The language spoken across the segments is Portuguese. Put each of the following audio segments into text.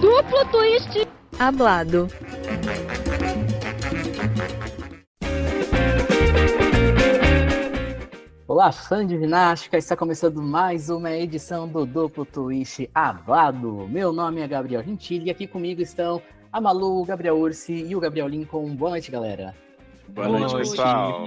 Duplo twist hablado. Olá, fã de ginástica! Está começando mais uma edição do Duplo Twist Hablado. Meu nome é Gabriel Gentili e aqui comigo estão a Malu, o Gabriel Ursi e o Gabriel Lincoln. Boa noite, galera. Boa, Boa noite, pessoal.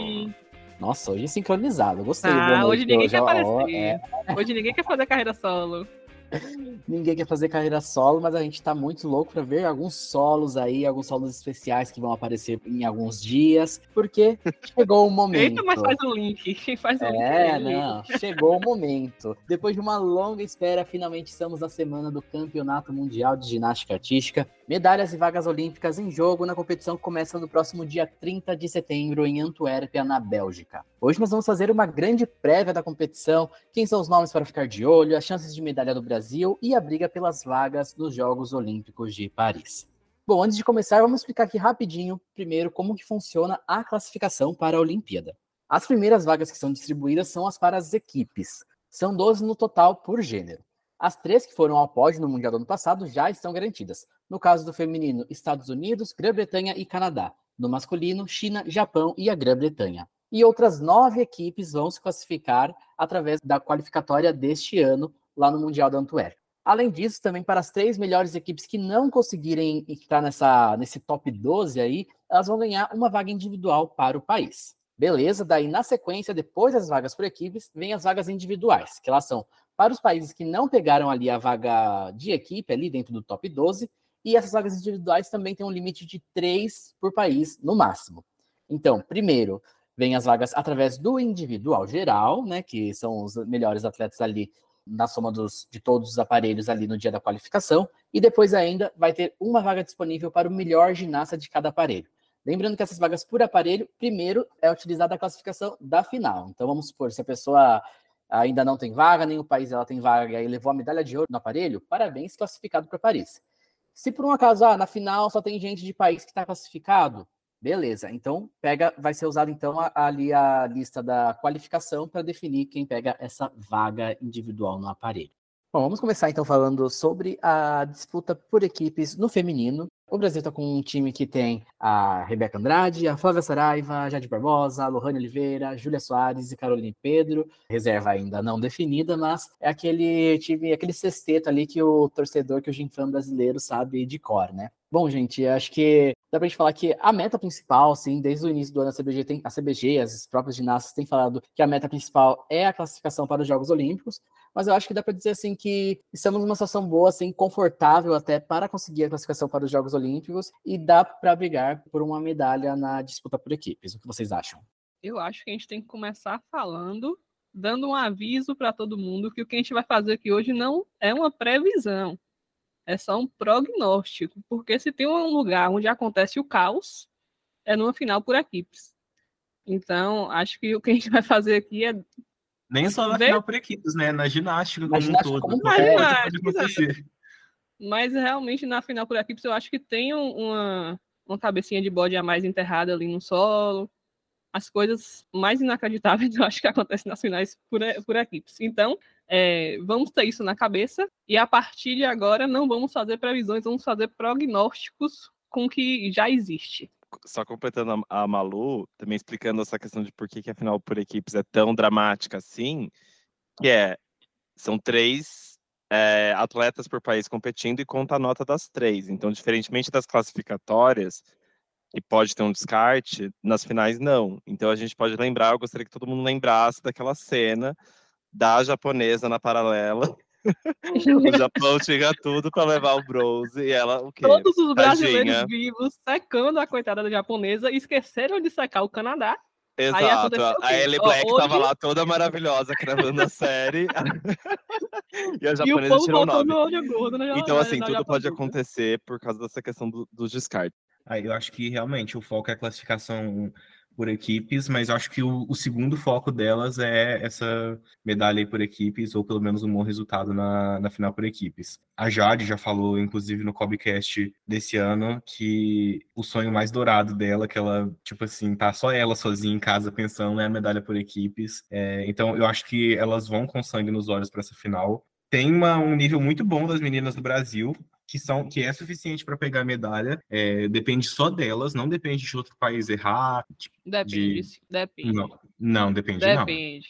Nossa, hoje sincronizado. Gostei. Ah, hoje ninguém hoje, quer aparecer. É... Hoje ninguém quer fazer carreira solo. Ninguém quer fazer carreira solo, mas a gente tá muito louco para ver alguns solos aí, alguns solos especiais que vão aparecer em alguns dias, porque chegou o momento. Eita, mas faz o link. Faz o é, link. não, chegou o momento. Depois de uma longa espera, finalmente estamos na semana do Campeonato Mundial de Ginástica Artística. Medalhas e vagas olímpicas em jogo na competição que começa no próximo dia 30 de setembro em Antuérpia, na Bélgica. Hoje nós vamos fazer uma grande prévia da competição, quem são os nomes para ficar de olho, as chances de medalha do Brasil e a briga pelas vagas nos Jogos Olímpicos de Paris. Bom, antes de começar, vamos explicar aqui rapidinho, primeiro, como que funciona a classificação para a Olimpíada. As primeiras vagas que são distribuídas são as para as equipes. São 12 no total por gênero. As três que foram ao pódio no Mundial do ano passado já estão garantidas. No caso do feminino, Estados Unidos, Grã-Bretanha e Canadá. No masculino, China, Japão e a Grã-Bretanha. E outras nove equipes vão se classificar através da qualificatória deste ano lá no Mundial da Antuérpia. Além disso, também para as três melhores equipes que não conseguirem entrar nessa, nesse top 12 aí, elas vão ganhar uma vaga individual para o país. Beleza, daí na sequência, depois das vagas por equipes, vem as vagas individuais, que elas são para os países que não pegaram ali a vaga de equipe ali dentro do top 12, e essas vagas individuais também têm um limite de três por país no máximo. Então, primeiro, vem as vagas através do individual geral, né, que são os melhores atletas ali na soma dos, de todos os aparelhos ali no dia da qualificação, e depois ainda vai ter uma vaga disponível para o melhor ginasta de cada aparelho. Lembrando que essas vagas por aparelho, primeiro é utilizada a classificação da final. Então vamos supor, se a pessoa ainda não tem vaga, nem o país ela tem vaga e levou a medalha de ouro no aparelho, parabéns, classificado para Paris. Se por um acaso, ah, na final só tem gente de país que está classificado, beleza. Então, pega, vai ser usado então ali a lista da qualificação para definir quem pega essa vaga individual no aparelho. Bom, vamos começar então falando sobre a disputa por equipes no feminino. O Brasil está com um time que tem a Rebeca Andrade, a Flávia Saraiva, a Jade Barbosa, a Lohane Oliveira, Júlia Soares e Caroline Pedro. Reserva ainda não definida, mas é aquele time, aquele sexteto ali que o torcedor, que o Ginfã brasileiro sabe de cor, né? Bom, gente, acho que dá pra gente falar que a meta principal, assim, desde o início do ano a CBG tem a CBG, as próprias ginastas têm falado que a meta principal é a classificação para os Jogos Olímpicos mas eu acho que dá para dizer assim que estamos numa situação boa, assim, confortável até para conseguir a classificação para os Jogos Olímpicos e dá para brigar por uma medalha na disputa por equipes. O que vocês acham? Eu acho que a gente tem que começar falando, dando um aviso para todo mundo que o que a gente vai fazer aqui hoje não é uma previsão, é só um prognóstico, porque se tem um lugar onde acontece o caos, é numa final por equipes. Então, acho que o que a gente vai fazer aqui é nem só na Vê? final por equipes, né? Na ginástica na como ginástica um todo. Como é, pode Mas realmente na final por equipes eu acho que tem uma, uma cabecinha de bode a mais enterrada ali no solo. As coisas mais inacreditáveis eu acho que acontecem nas finais por, por equipes. Então, é, vamos ter isso na cabeça e a partir de agora não vamos fazer previsões, vamos fazer prognósticos com o que já existe só completando a, a, Malu, também explicando essa questão de por que, que a final por equipes é tão dramática assim, que é, são três é, atletas por país competindo e conta a nota das três. Então, diferentemente das classificatórias, que pode ter um descarte, nas finais não. Então, a gente pode lembrar, eu gostaria que todo mundo lembrasse daquela cena da japonesa na paralela, o Japão tinha tudo para levar o bronze e ela o quê? Todos os brasileiros Tadinha. vivos secando a coitada da japonesa esqueceram de secar o Canadá. Exato. A Ellie Black Ó, hoje... tava lá toda maravilhosa gravando a série. e a japonesa e tirou o nome. Gordo, né? Então, assim, tudo pode acontecer por causa dessa questão do, dos descartes. Aí eu acho que realmente o foco é a classificação por equipes, mas acho que o, o, segundo foco delas é essa medalha por equipes, ou pelo menos um bom resultado na, na final por equipes. A Jade já falou, inclusive, no Cobcast desse ano, que o sonho mais dourado dela, que ela, tipo assim, tá só ela sozinha em casa pensando, é a medalha por equipes. É, então, eu acho que elas vão com sangue nos olhos para essa final. Tem uma, um nível muito bom das meninas do Brasil que são que é suficiente para pegar a medalha. É, depende só delas, não depende de outro país errar. Depende, de... depende. Não, não depende, depende. não.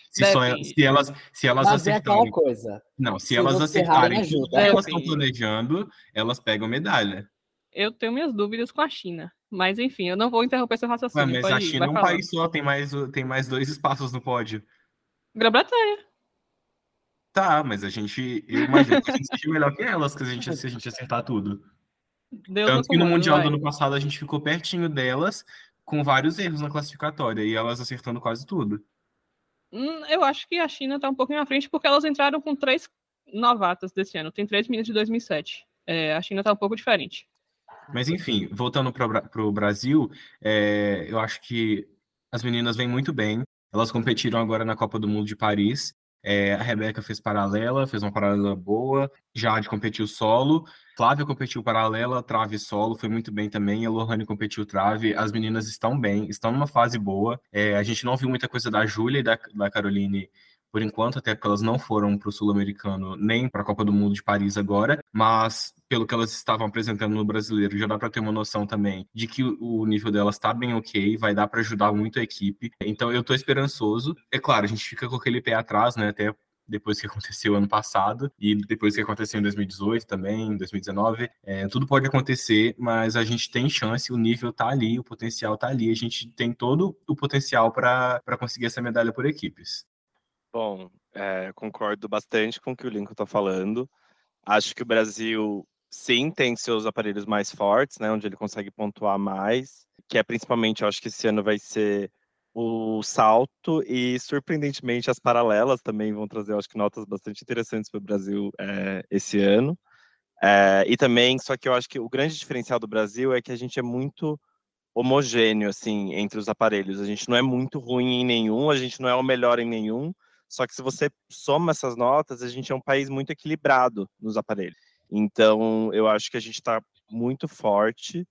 Se, depende. Só, se elas, se elas Mas é acertarem. coisa. Não, se, se elas acertarem tudo que elas estão planejando, elas pegam medalha. Eu tenho minhas dúvidas com a China. Mas enfim, eu não vou interromper seu raciocínio. Ué, mas a China é um país só, tem mais, tem mais dois espaços no pódio. Grã-Bretanha. Tá, mas a gente. Eu imagino que a gente seja melhor que elas que a gente, se a gente acertar tudo. Deus Tanto que no Mundial vai. do ano passado a gente ficou pertinho delas, com vários erros na classificatória, e elas acertando quase tudo. Hum, eu acho que a China tá um pouquinho à frente, porque elas entraram com três novatas desse ano. Tem três meninas de 2007. É, a China tá um pouco diferente. Mas enfim, voltando para o Brasil, é, eu acho que as meninas vêm muito bem. Elas competiram agora na Copa do Mundo de Paris é, a Rebeca fez paralela, fez uma paralela boa. Jade competiu solo. Flávia competiu paralela, trave solo, foi muito bem também. A Lohane competiu trave. As meninas estão bem, estão numa fase boa. É, a gente não viu muita coisa da Júlia e da, da Caroline por enquanto, até porque elas não foram para o Sul-Americano nem para a Copa do Mundo de Paris agora, mas pelo que elas estavam apresentando no brasileiro, já dá para ter uma noção também de que o nível delas está bem ok, vai dar para ajudar muito a equipe. Então eu estou esperançoso. É claro, a gente fica com aquele pé atrás, né? Até depois que aconteceu ano passado e depois que aconteceu em 2018 também, em 2019. É, tudo pode acontecer, mas a gente tem chance, o nível tá ali, o potencial tá ali, a gente tem todo o potencial para conseguir essa medalha por equipes. Bom, é, concordo bastante com o que o Lincoln está falando. Acho que o Brasil, sim, tem seus aparelhos mais fortes, né, onde ele consegue pontuar mais, que é principalmente, eu acho que esse ano vai ser o salto e, surpreendentemente, as paralelas também vão trazer, acho que, notas bastante interessantes para o Brasil é, esse ano. É, e também, só que eu acho que o grande diferencial do Brasil é que a gente é muito homogêneo, assim, entre os aparelhos. A gente não é muito ruim em nenhum, a gente não é o melhor em nenhum, só que se você soma essas notas, a gente é um país muito equilibrado nos aparelhos. Então, eu acho que a gente está muito forte.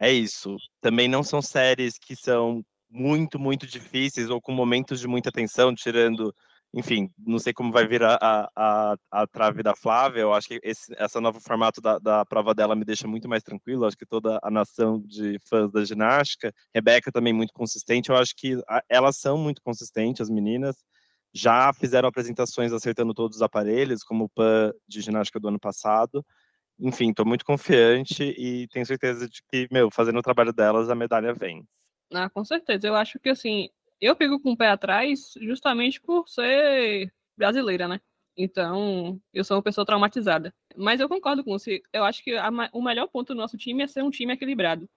É isso. Também não são séries que são muito, muito difíceis ou com momentos de muita tensão, tirando, enfim, não sei como vai vir a, a, a trave da Flávia. Eu acho que esse essa novo formato da, da prova dela me deixa muito mais tranquilo. Eu acho que toda a nação de fãs da ginástica, Rebeca também muito consistente. Eu acho que a, elas são muito consistentes, as meninas já fizeram apresentações acertando todos os aparelhos, como o PAN de ginástica do ano passado. Enfim, estou muito confiante e tenho certeza de que, meu, fazendo o trabalho delas, a medalha vem. Ah, com certeza. Eu acho que, assim, eu pego com o pé atrás justamente por ser brasileira, né? Então, eu sou uma pessoa traumatizada. Mas eu concordo com você. Eu acho que a, o melhor ponto do nosso time é ser um time equilibrado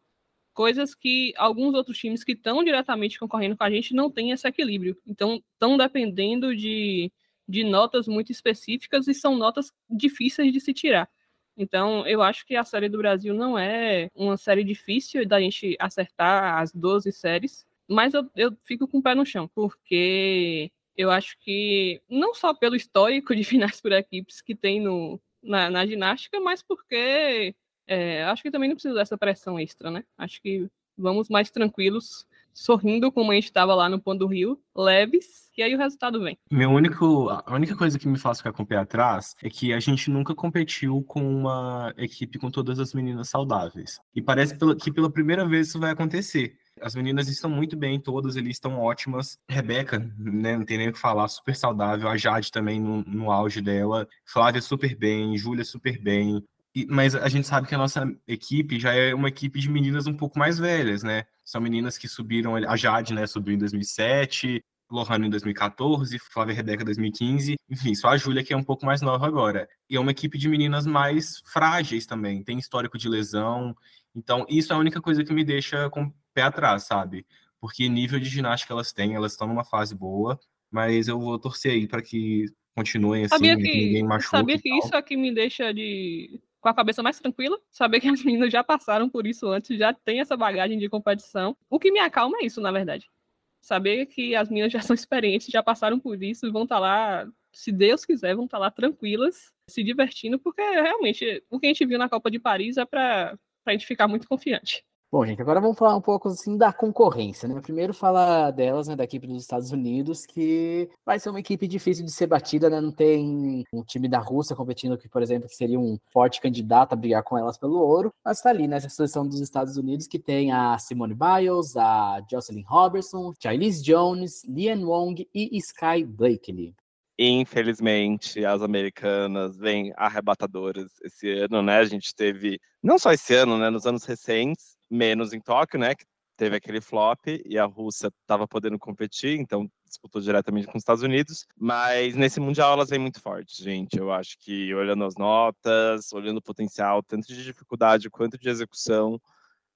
coisas que alguns outros times que estão diretamente concorrendo com a gente não têm esse equilíbrio. Então, estão dependendo de, de notas muito específicas e são notas difíceis de se tirar. Então, eu acho que a série do Brasil não é uma série difícil da gente acertar as 12 séries, mas eu, eu fico com o pé no chão, porque eu acho que, não só pelo histórico de finais por equipes que tem no, na, na ginástica, mas porque é, acho que também não precisa dessa pressão extra, né? Acho que vamos mais tranquilos, sorrindo como a gente estava lá no Pão do Rio, leves, e aí o resultado vem. Meu único, a única coisa que me faz ficar com o pé atrás é que a gente nunca competiu com uma equipe com todas as meninas saudáveis. E parece que pela primeira vez isso vai acontecer. As meninas estão muito bem, todas ali estão ótimas. Rebeca, né, não tem nem o que falar, super saudável. A Jade também no, no auge dela. Flávia super bem, Júlia super bem mas a gente sabe que a nossa equipe já é uma equipe de meninas um pouco mais velhas, né? São meninas que subiram, a Jade, né, subiu em 2007, Lohane em 2014, Flávia Rebeca em 2015, enfim, só a Júlia que é um pouco mais nova agora. E é uma equipe de meninas mais frágeis também, tem histórico de lesão, então isso é a única coisa que me deixa com o pé atrás, sabe? Porque nível de ginástica elas têm, elas estão numa fase boa, mas eu vou torcer aí para que continuem assim, sabia que, ninguém machuque. Sabia que isso é que me deixa de com a cabeça mais tranquila, saber que as meninas já passaram por isso antes, já tem essa bagagem de competição. O que me acalma é isso, na verdade. Saber que as meninas já são experientes, já passaram por isso vão estar tá lá, se Deus quiser, vão estar tá lá tranquilas, se divertindo, porque realmente o que a gente viu na Copa de Paris é para a gente ficar muito confiante. Bom, gente, agora vamos falar um pouco assim da concorrência, né? Primeiro falar delas, né, da equipe dos Estados Unidos, que vai ser uma equipe difícil de ser batida, né? Não tem um time da Rússia competindo que, por exemplo, que seria um forte candidato a brigar com elas pelo ouro, mas tá ali nessa seleção dos Estados Unidos que tem a Simone Biles, a Jocelyn Robertson, Charlize Jones, Lian Wong e Sky Blakely. Infelizmente, as americanas vêm arrebatadoras esse ano, né? A gente teve, não só esse ano, né? Nos anos recentes, menos em Tóquio, né? Que teve aquele flop e a Rússia estava podendo competir, então disputou diretamente com os Estados Unidos. Mas nesse Mundial elas vêm muito fortes, gente. Eu acho que olhando as notas, olhando o potencial, tanto de dificuldade quanto de execução,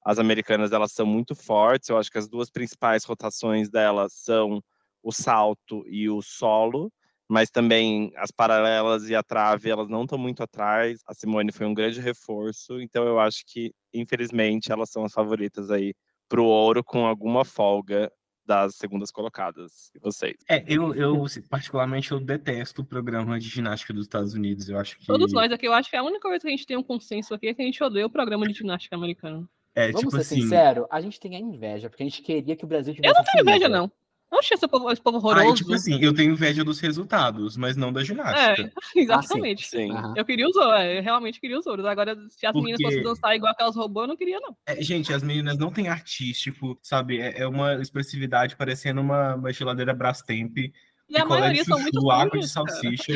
as americanas elas são muito fortes. Eu acho que as duas principais rotações delas são o salto e o solo mas também as paralelas e a trave, elas não estão muito atrás. A Simone foi um grande reforço, então eu acho que, infelizmente, elas são as favoritas aí para o ouro com alguma folga das segundas colocadas. E vocês? É, eu, eu particularmente eu detesto o programa de ginástica dos Estados Unidos. Eu acho que todos nós aqui, eu acho que a única coisa que a gente tem um consenso aqui é que a gente odeia o programa de ginástica americano. É, Vamos tipo ser assim... sincero, a gente tem a inveja, porque a gente queria que o Brasil tivesse. Eu não tenho inveja, não. Oxe, esse povo, esse povo horroroso. Ah, tipo assim, eu tenho inveja dos resultados, mas não da ginástica. É, exatamente. Ah, sim, sim. Eu queria os ouros, eu realmente queria os ouros. Agora, se as Porque... meninas fossem dançar igual aquelas robôs, eu não queria, não. É, gente, as meninas não têm artístico, sabe? É, é uma expressividade parecendo uma, uma geladeira Brastemp. E a maioria são muito sujas, água de salsicha.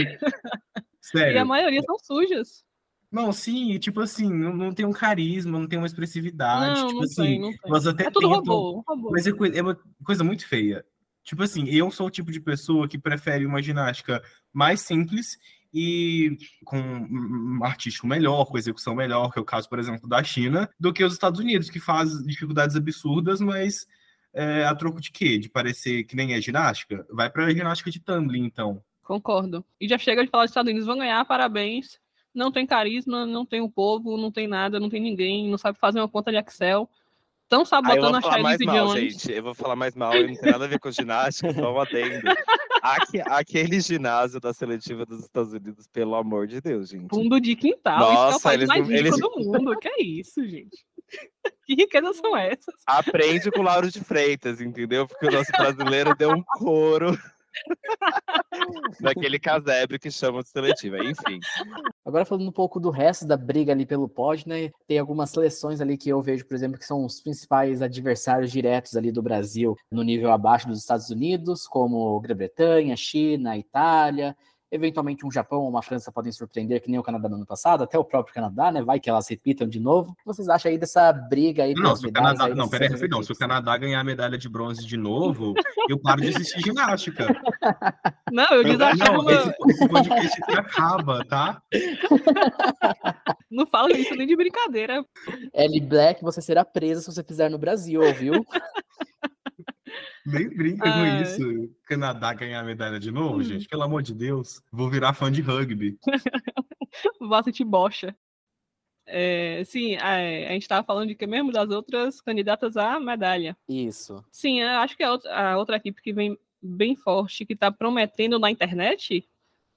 Sério. E a maioria são sujas. Não, sim, tipo assim, não, não tem um carisma, não tem uma expressividade. Não, tipo não assim, tem, não tem. Elas até é tudo tentam, robô, robô. Mas é, é uma coisa muito feia. Tipo assim, eu sou o tipo de pessoa que prefere uma ginástica mais simples e com um artístico melhor, com execução melhor, que é o caso, por exemplo, da China, do que os Estados Unidos, que faz dificuldades absurdas, mas é, a troco de quê? De parecer que nem é ginástica? Vai para ginástica de tumbling, então. Concordo. E já chega de falar dos Estados Unidos, vão ganhar, parabéns. Não tem carisma, não tem um povo, não tem nada, não tem ninguém, não sabe fazer uma conta de Excel estão sabotando a Charlize Jones. Gente, eu vou falar mais mal, não tem nada a ver com ginástica, só um adendo. Aqui, aquele ginásio da seletiva dos Estados Unidos, pelo amor de Deus, gente. Fundo de quintal, Nossa, é o eles, mais eles... do mundo. Que é isso, gente? Que riquezas são essas? Aprende com o Lauro de Freitas, entendeu? Porque o nosso brasileiro deu um couro daquele casebre que chama de seletiva, enfim. Agora falando um pouco do resto da briga ali pelo pódio, né? Tem algumas seleções ali que eu vejo, por exemplo, que são os principais adversários diretos ali do Brasil no nível abaixo dos Estados Unidos, como Grã-Bretanha, China, Itália, Eventualmente um Japão ou uma França podem surpreender, que nem o Canadá no ano passado, até o próprio Canadá, né? Vai que elas repitam de novo. O que vocês acham aí dessa briga aí não, se o Canadá, aí, Não, peraí, rapidão. Se o Canadá ganhar a medalha de bronze de novo, eu paro de assistir ginástica. Não, eu desachava uma... Esse, esse podcast acaba, tá? Não fala isso nem de brincadeira. Ellie Black, você será presa se você fizer no Brasil, ouviu? Nem brinca Ai. com isso. Canadá ganhar a medalha de novo, hum. gente. Pelo amor de Deus. Vou virar fã de rugby. Vá te bocha. É, sim, a, a gente estava falando de que mesmo das outras candidatas à medalha. Isso. Sim, acho que a outra, a outra equipe que vem bem forte, que está prometendo na internet,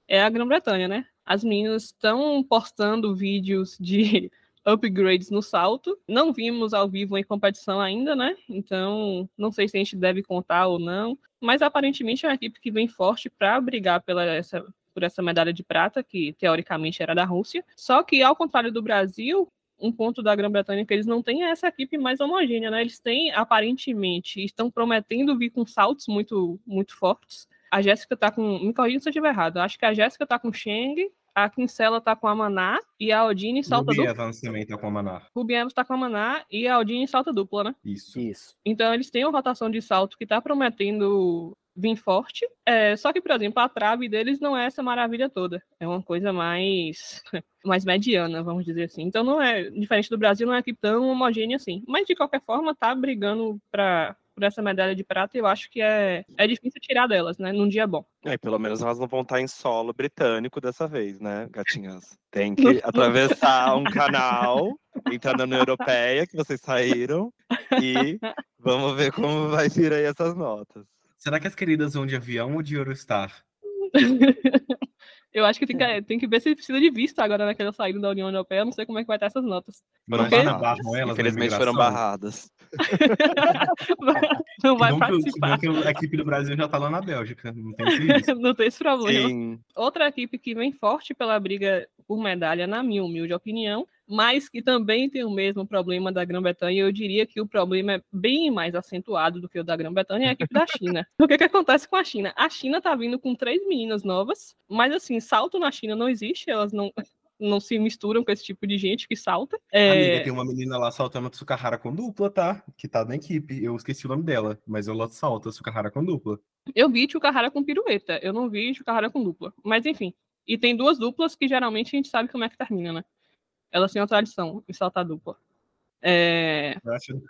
é a Grã-Bretanha, né? As meninas estão postando vídeos de upgrades no salto. Não vimos ao vivo em competição ainda, né? Então, não sei se a gente deve contar ou não. Mas aparentemente é uma equipe que vem forte para brigar pela essa, por essa medalha de prata, que teoricamente era da Rússia. Só que, ao contrário do Brasil, um ponto da Grã-Bretanha é que eles não têm essa equipe mais homogênea, né? Eles têm, aparentemente, estão prometendo vir com saltos muito, muito fortes. A Jéssica tá com. Me corrija se eu estiver errado. Acho que a Jéssica tá com Cheng, a Kinsella tá com a Maná e a Aldine salta Ruby dupla. Evans também tá com a Maná. Ruby Evans tá com a Maná e a Aldine salta dupla, né? Isso. Isso. Então eles têm uma rotação de salto que tá prometendo vir forte. É, só que, por exemplo, a trave deles não é essa maravilha toda. É uma coisa mais mais mediana, vamos dizer assim. Então não é diferente do Brasil, não é equipe tão homogênea assim. Mas de qualquer forma tá brigando para por essa medalha de prata, eu acho que é, é difícil tirar delas, né? Num dia bom. É, pelo menos elas não vão estar em solo britânico dessa vez, né, gatinhas? Tem que atravessar um canal, entrar na União Europeia, que vocês saíram, e vamos ver como vai vir aí essas notas. Será que as queridas vão de avião ou de Eurostar? Eu acho que tem que, tem que ver se precisa de vista agora naquela saída da União Europeia. Eu não sei como é que vai estar essas notas. Foram Porque- barradas. Barram elas na Infelizmente foram barradas. não vai que- participar. Que a equipe do Brasil já tá lá na Bélgica. Não tem esse risco. não tem esse problema. Sim. Outra equipe que vem forte pela briga por medalha, na minha humilde opinião, mas que também tem o mesmo problema da Grã-Bretanha. Eu diria que o problema é bem mais acentuado do que o da Grã-Bretanha, é a equipe da China. o que, que acontece com a China? A China tá vindo com três meninas novas, mas assim, salto na China não existe, elas não, não se misturam com esse tipo de gente que salta. É, Amiga, tem uma menina lá saltando Tsukahara com dupla, tá? Que tá na equipe. Eu esqueci o nome dela, mas ela salta Tsukahara com dupla. Eu vi Chukahara com pirueta, eu não vi Chukahara com dupla. Mas enfim. E tem duas duplas que geralmente a gente sabe como é que termina, né? Elas têm uma tradição em saltar dupla. É...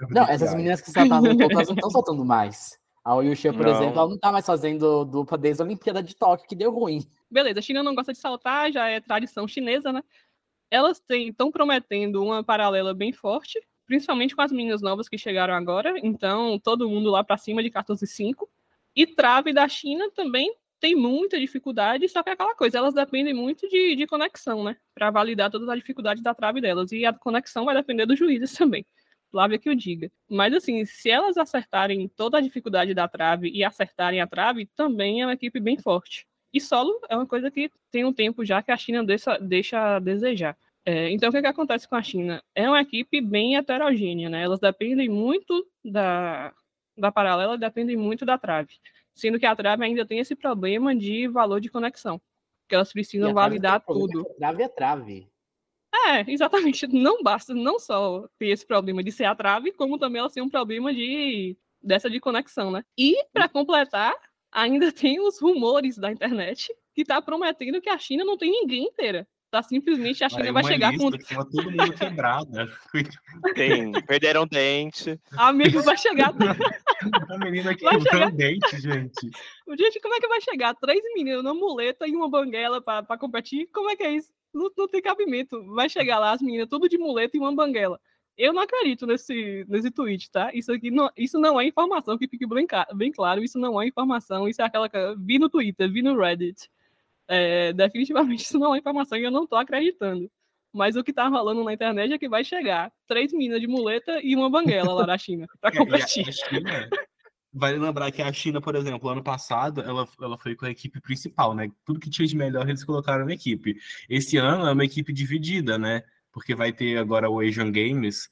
Não, essas meninas que saltavam dupla, elas não estão saltando mais. A Oyusha, por Não. exemplo, ela não tá mais fazendo dupla desde a Olimpíada de Tóquio, que deu ruim. Beleza, a China não gosta de saltar, já é tradição chinesa, né? Elas estão prometendo uma paralela bem forte, principalmente com as meninas novas que chegaram agora. Então, todo mundo lá para cima de 14,5. E trave da China também tem muita dificuldade, só que é aquela coisa, elas dependem muito de, de conexão, né? Para validar todas as dificuldades da trave delas. E a conexão vai depender dos juízes também. Flávia que o diga. Mas assim, se elas acertarem toda a dificuldade da trave e acertarem a trave, também é uma equipe bem forte. E solo é uma coisa que tem um tempo já que a China deixa, deixa a desejar. É, então, o que, que acontece com a China? É uma equipe bem heterogênea, né? Elas dependem muito da, da paralela, dependem muito da trave. Sendo que a trave ainda tem esse problema de valor de conexão. Que elas precisam validar tudo. a Trave é trave. É, exatamente. Não basta não só ter esse problema de ser a trave, como também ela tem um problema de dessa de conexão, né? E para completar, ainda tem os rumores da internet que tá prometendo que a China não tem ninguém inteira. Tá simplesmente a China Aí vai uma chegar com que todo mundo quebrada. Tem. Perderam dente. amigo vai chegar A menina Vai quebrou chegar- o dente, gente. Gente, como é que vai chegar três meninas numa muleta e uma banguela pra, pra competir? Como é que é isso? Não, não tem cabimento. Vai chegar lá as meninas tudo de muleta e uma banguela. Eu não acredito nesse, nesse tweet, tá? Isso aqui não, isso não é informação, que fique bem, bem claro. Isso não é informação, isso é aquela. que- Vi no Twitter, vi no Reddit. É, definitivamente isso não é informação e eu não tô acreditando. Mas o que tá rolando na internet é que vai chegar três meninas de muleta e uma banguela lá na China pra É, e a- competir. China, vale lembrar que a China, por exemplo, ano passado, ela, ela foi com a equipe principal, né? Tudo que tinha de melhor eles colocaram na equipe. Esse ano é uma equipe dividida, né? Porque vai ter agora o Asian Games,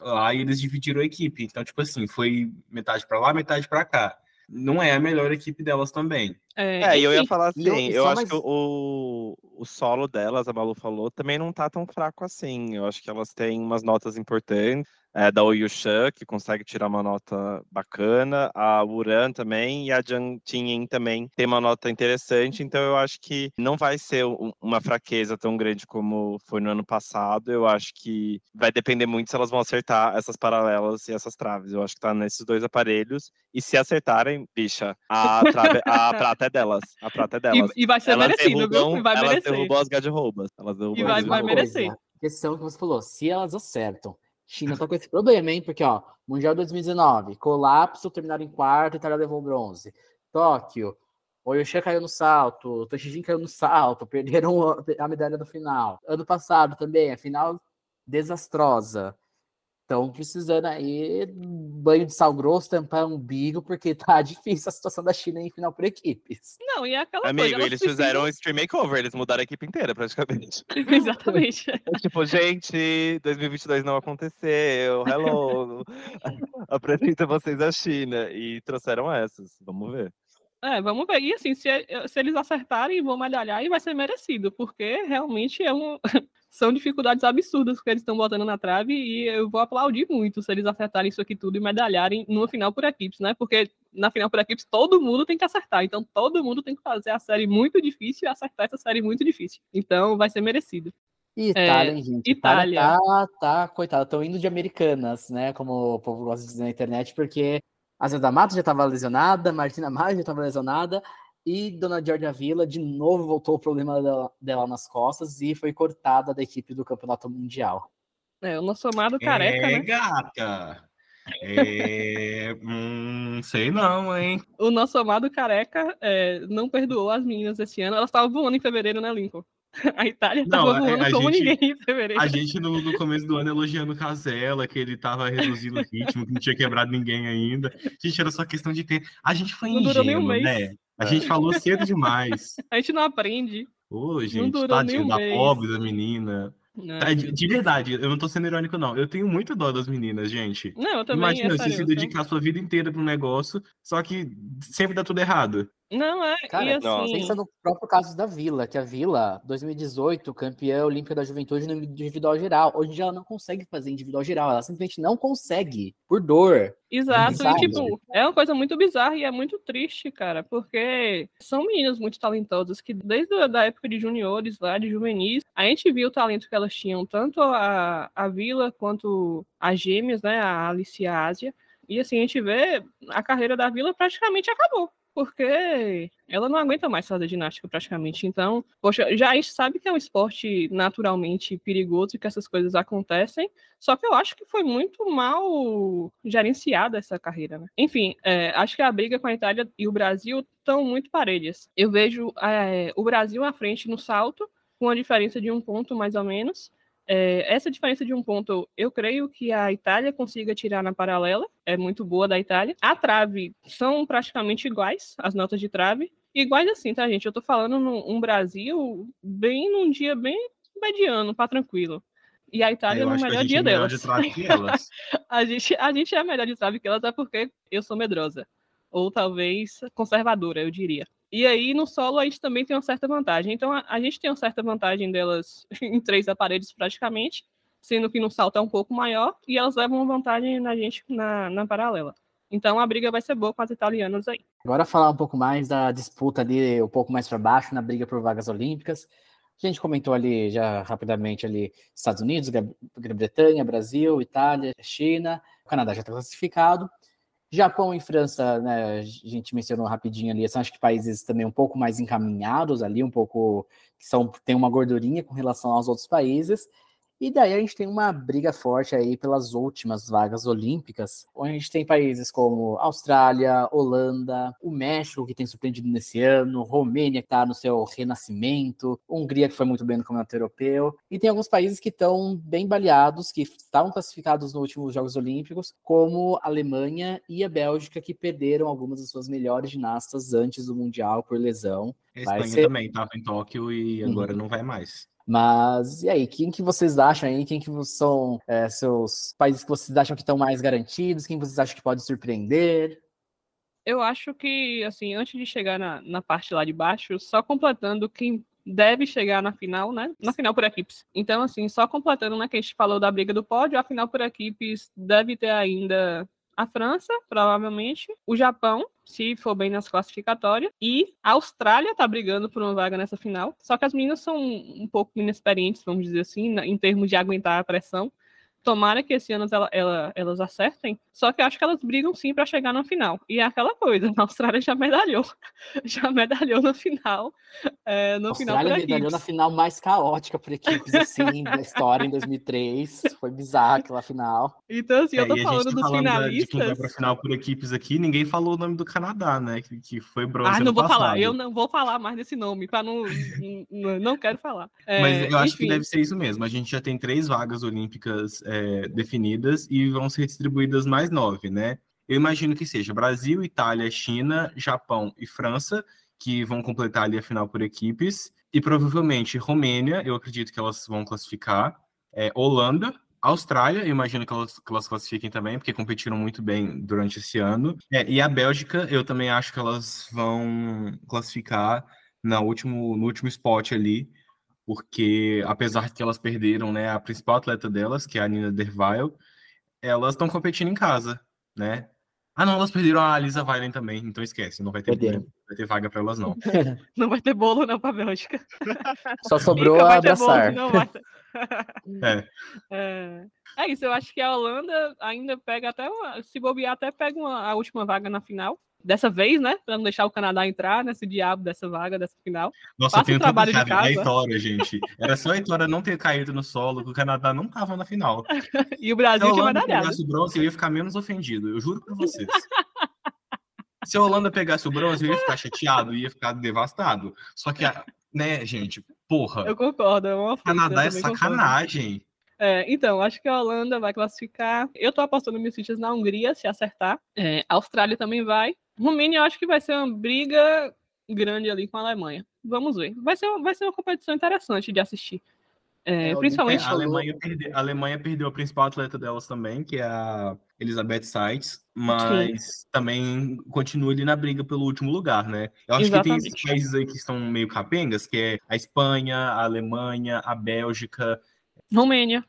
lá e eles dividiram a equipe. Então, tipo assim, foi metade pra lá, metade pra cá. Não é a melhor equipe delas também. É, e eu ia falar eu- assim, eu só acho mais- que o, o solo delas, a Malu falou, também não tá tão fraco assim. Eu acho que elas têm umas notas importantes. É, da Oyushan, que consegue tirar uma nota bacana, a Uran também, e a Jiang Tinyin também tem uma nota interessante, então eu acho que não vai ser um- uma fraqueza tão grande como foi no ano passado. Eu acho que vai depender muito se elas vão acertar essas paralelas e essas traves. Eu acho que tá nesses dois aparelhos. E se acertarem, bicha, a, trave- a prata é delas. A prata é delas. E, e vai ser elas merecido, derrubam, viu? E vai elas merecer. derrubam as. Elas derrubam E vai- vai merecer. Questão que você falou, se elas acertam. China tá com esse problema, hein? Porque, ó, Mundial 2019, colapso, terminaram em quarto, Itália levou bronze. Tóquio, Oyosha caiu no salto, Toshijin caiu no salto, perderam a- a medalha no final. Ano passado também, a final desastrosa. Estão precisando aí banho de sal grosso, tampar umbigo, porque tá difícil a situação da China em final por equipes. Não, e é aquela Amigo, coisa. eles precisam- fizeram um stream makeover, eles mudaram a equipe inteira, praticamente. Exatamente. tipo, gente, 2022 não aconteceu, hello, apresenta vocês a China. E trouxeram essas, vamos ver. É, vamos ver. E assim, se, se eles acertarem, vão medalhar e vai ser merecido, porque realmente é um... são dificuldades absurdas que eles estão botando na trave e eu vou aplaudir muito se eles acertarem isso aqui tudo e medalharem numa final por equipes, né? Porque na final por equipes todo mundo tem que acertar, então todo mundo tem que fazer a série muito difícil e acertar essa série muito difícil. Então vai ser merecido. Itália, hein, gente? Itália, Itália. tá, tá, coitada, estão indo de americanas, né? Como o povo gosta de dizer na internet, porque A Zé da Mata já estava lesionada, Martina Maia já estava lesionada, e Dona Georgia Villa de novo voltou o problema dela, dela, nas costas e foi cortada da equipe do Campeonato Mundial. É, o nosso amado careca, é, né? gata! É, hum, sei não, hein? O nosso amado careca é, não perdoou as meninas esse ano. Elas estavam voando em fevereiro, né, Lincoln? A Itália estava voando a, a como gente, ninguém em fevereiro. A gente, no, no, começo do ano, elogiando o Casella, que ele estava reduzindo o ritmo, que não tinha quebrado ninguém ainda. Gente, era só questão de ter. A gente foi não ingênuo, um né? A gente falou cedo demais. A gente não aprende. Ô, gente, tadinho da pobre da menina. Não, tá, de, de, verdade, eu não tô sendo irônico, não. Eu tenho muito dó das meninas, gente. Não, eu também. Imagina é você se dedicar a sua vida inteira para um negócio, só que sempre dá tudo errado. Não, é. Cara, e assim... pensa no próprio caso da Vila, que a Vila, 2018, campeã olímpica da juventude no individual geral. Hoje em dia ela não consegue fazer individual geral, ela simplesmente não consegue, por dor. Exato, e tipo, é uma coisa muito bizarra e é muito triste, cara, porque são meninas muito talentosas que desde a época de juniores lá, de juvenis, a gente viu o talento que elas tinham, tanto a, a Vila quanto as gêmeas, né, a Alice e a Ásia. E assim, a gente vê a carreira da Vila praticamente acabou porque ela não aguenta mais fazer ginástica praticamente. Então, poxa, já sabe que é um esporte naturalmente perigoso e que essas coisas acontecem, só que eu acho que foi muito mal gerenciada essa carreira. Né? Enfim, é, acho que a briga com a Itália e o Brasil estão muito parelhas. Eu vejo é, o Brasil à frente no salto, com a diferença de um ponto mais ou menos, é, essa diferença de um ponto, eu creio que a Itália consiga tirar na paralela, é muito boa da Itália. A trave são praticamente iguais, as notas de trave. Iguais assim, tá, gente? Eu tô falando num um Brasil bem num dia bem mediano, para tranquilo. E a Itália no melhor dia delas. É melhor de elas. a, gente, a gente é melhor de trave que elas, é porque eu sou medrosa. Ou talvez conservadora, eu diria. E aí, no solo, a gente também tem uma certa vantagem. Então, a, a gente tem uma certa vantagem delas em três aparelhos, praticamente, sendo que no salto é um pouco maior, e elas levam uma vantagem na gente na, na paralela. Então, a briga vai ser boa com as italianas aí. Agora, falar um pouco mais da disputa ali, um pouco mais para baixo, na briga por vagas olímpicas. A gente comentou ali já rapidamente ali Estados Unidos, Grã-Bretanha, Brasil, Itália, China, o Canadá já está classificado. Japão e França, né, a gente mencionou rapidinho ali, são acho que países também um pouco mais encaminhados ali, um pouco que são tem uma gordurinha com relação aos outros países. E daí a gente tem uma briga forte aí pelas últimas vagas olímpicas, onde a gente tem países como Austrália, Holanda, o México, que tem surpreendido nesse ano, Romênia, que está no seu renascimento, Hungria, que foi muito bem no Campeonato Europeu, e tem alguns países que estão bem baleados, que estavam classificados nos últimos Jogos Olímpicos, como a Alemanha e a Bélgica, que perderam algumas das suas melhores ginastas antes do Mundial por lesão. A Espanha ser... também estava em Tóquio e agora uhum. não vai mais. Mas e aí, quem que vocês acham aí? Quem que são é, seus países que vocês acham que estão mais garantidos? Quem vocês acham que pode surpreender? Eu acho que, assim, antes de chegar na, na parte lá de baixo, só completando quem deve chegar na final, né? Na final por equipes. Então, assim, só completando, né, que a gente falou da briga do pódio, a final por equipes deve ter ainda a França, provavelmente, o Japão, se for bem nas classificatórias, e a Austrália tá brigando por uma vaga nessa final. Só que as meninas são um pouco inexperientes, vamos dizer assim, em termos de aguentar a pressão. Tomara que esse ano ela, ela, elas acertem. Só que eu acho que elas brigam sim para chegar na final. E é aquela coisa, a Austrália já medalhou. Já medalhou no final. É, no a Austrália final medalhou na final mais caótica por equipes assim da história em 2003. Foi bizarro aquela final. Então, assim, é, eu tô falando tá dos falando finalistas. De quem vai pra final por equipes aqui, ninguém falou o nome do Canadá, né? Que, que foi bronze. Ah, não vou passado. falar. Eu não vou falar mais desse nome, para não, não. Quero falar. É, Mas eu acho enfim. que deve ser isso mesmo. A gente já tem três vagas olímpicas é, definidas definidas e vão ser distribuídas mais nove, né? Eu imagino que seja Brasil, Itália, China, Japão e França, que vão completar ali a final por equipes, e provavelmente Romênia, eu acredito que elas vão classificar, é, Holanda, Austrália, eu imagino que elas, que elas classifiquem também, porque competiram muito bem durante esse ano, é, e a Bélgica, eu também acho que elas vão classificar no último, no último spot ali, porque apesar de que elas perderam né, a principal atleta delas, que é a Nina Derweil, elas estão competindo em casa, né? Ah, não, elas perderam a Lisa Weilen também, então esquece, não vai ter, não vai ter vaga pra elas, não. Não vai ter bolo não pra Bélgica. Só sobrou a bolo, abraçar. vai ter. É. É, é isso, eu acho que a Holanda ainda pega até uma, se bobear, até pega uma- a última vaga na final. Dessa vez, né? Pra não deixar o Canadá entrar nesse diabo dessa vaga, dessa final. Nossa, Faça eu tenho o trabalho de. É a casa. Gente. Era só a Heitora não ter caído no solo, que o Canadá não tava na final. E o Se a Brasil tinha Holanda medalhado. pegasse o bronze, eu ia ficar menos ofendido, eu juro pra vocês. Se a Holanda pegasse o bronze, eu ia ficar chateado, ia ficar devastado. Só que, a- né, gente, porra, Eu concordo, é uma ofensa, Canadá é também concordo. sacanagem. É, então, acho que a Holanda vai classificar. Eu tô apostando minhas fichas na Hungria, se acertar. É, a Austrália também vai. Romênia, eu acho que vai ser uma briga grande ali com a Alemanha. Vamos ver. Vai ser, vai ser uma competição interessante de assistir. É, É, É, principalmente. a, Alemanha perde- a Alemanha perdeu a principal atleta delas também, que é a Elizabeth Seitz, mas também continua ali na briga pelo último lugar, né? Eu acho que tem esses Exatamente. países aí que estão meio capengas, que é a Espanha, a Alemanha, a Bélgica. Romênia.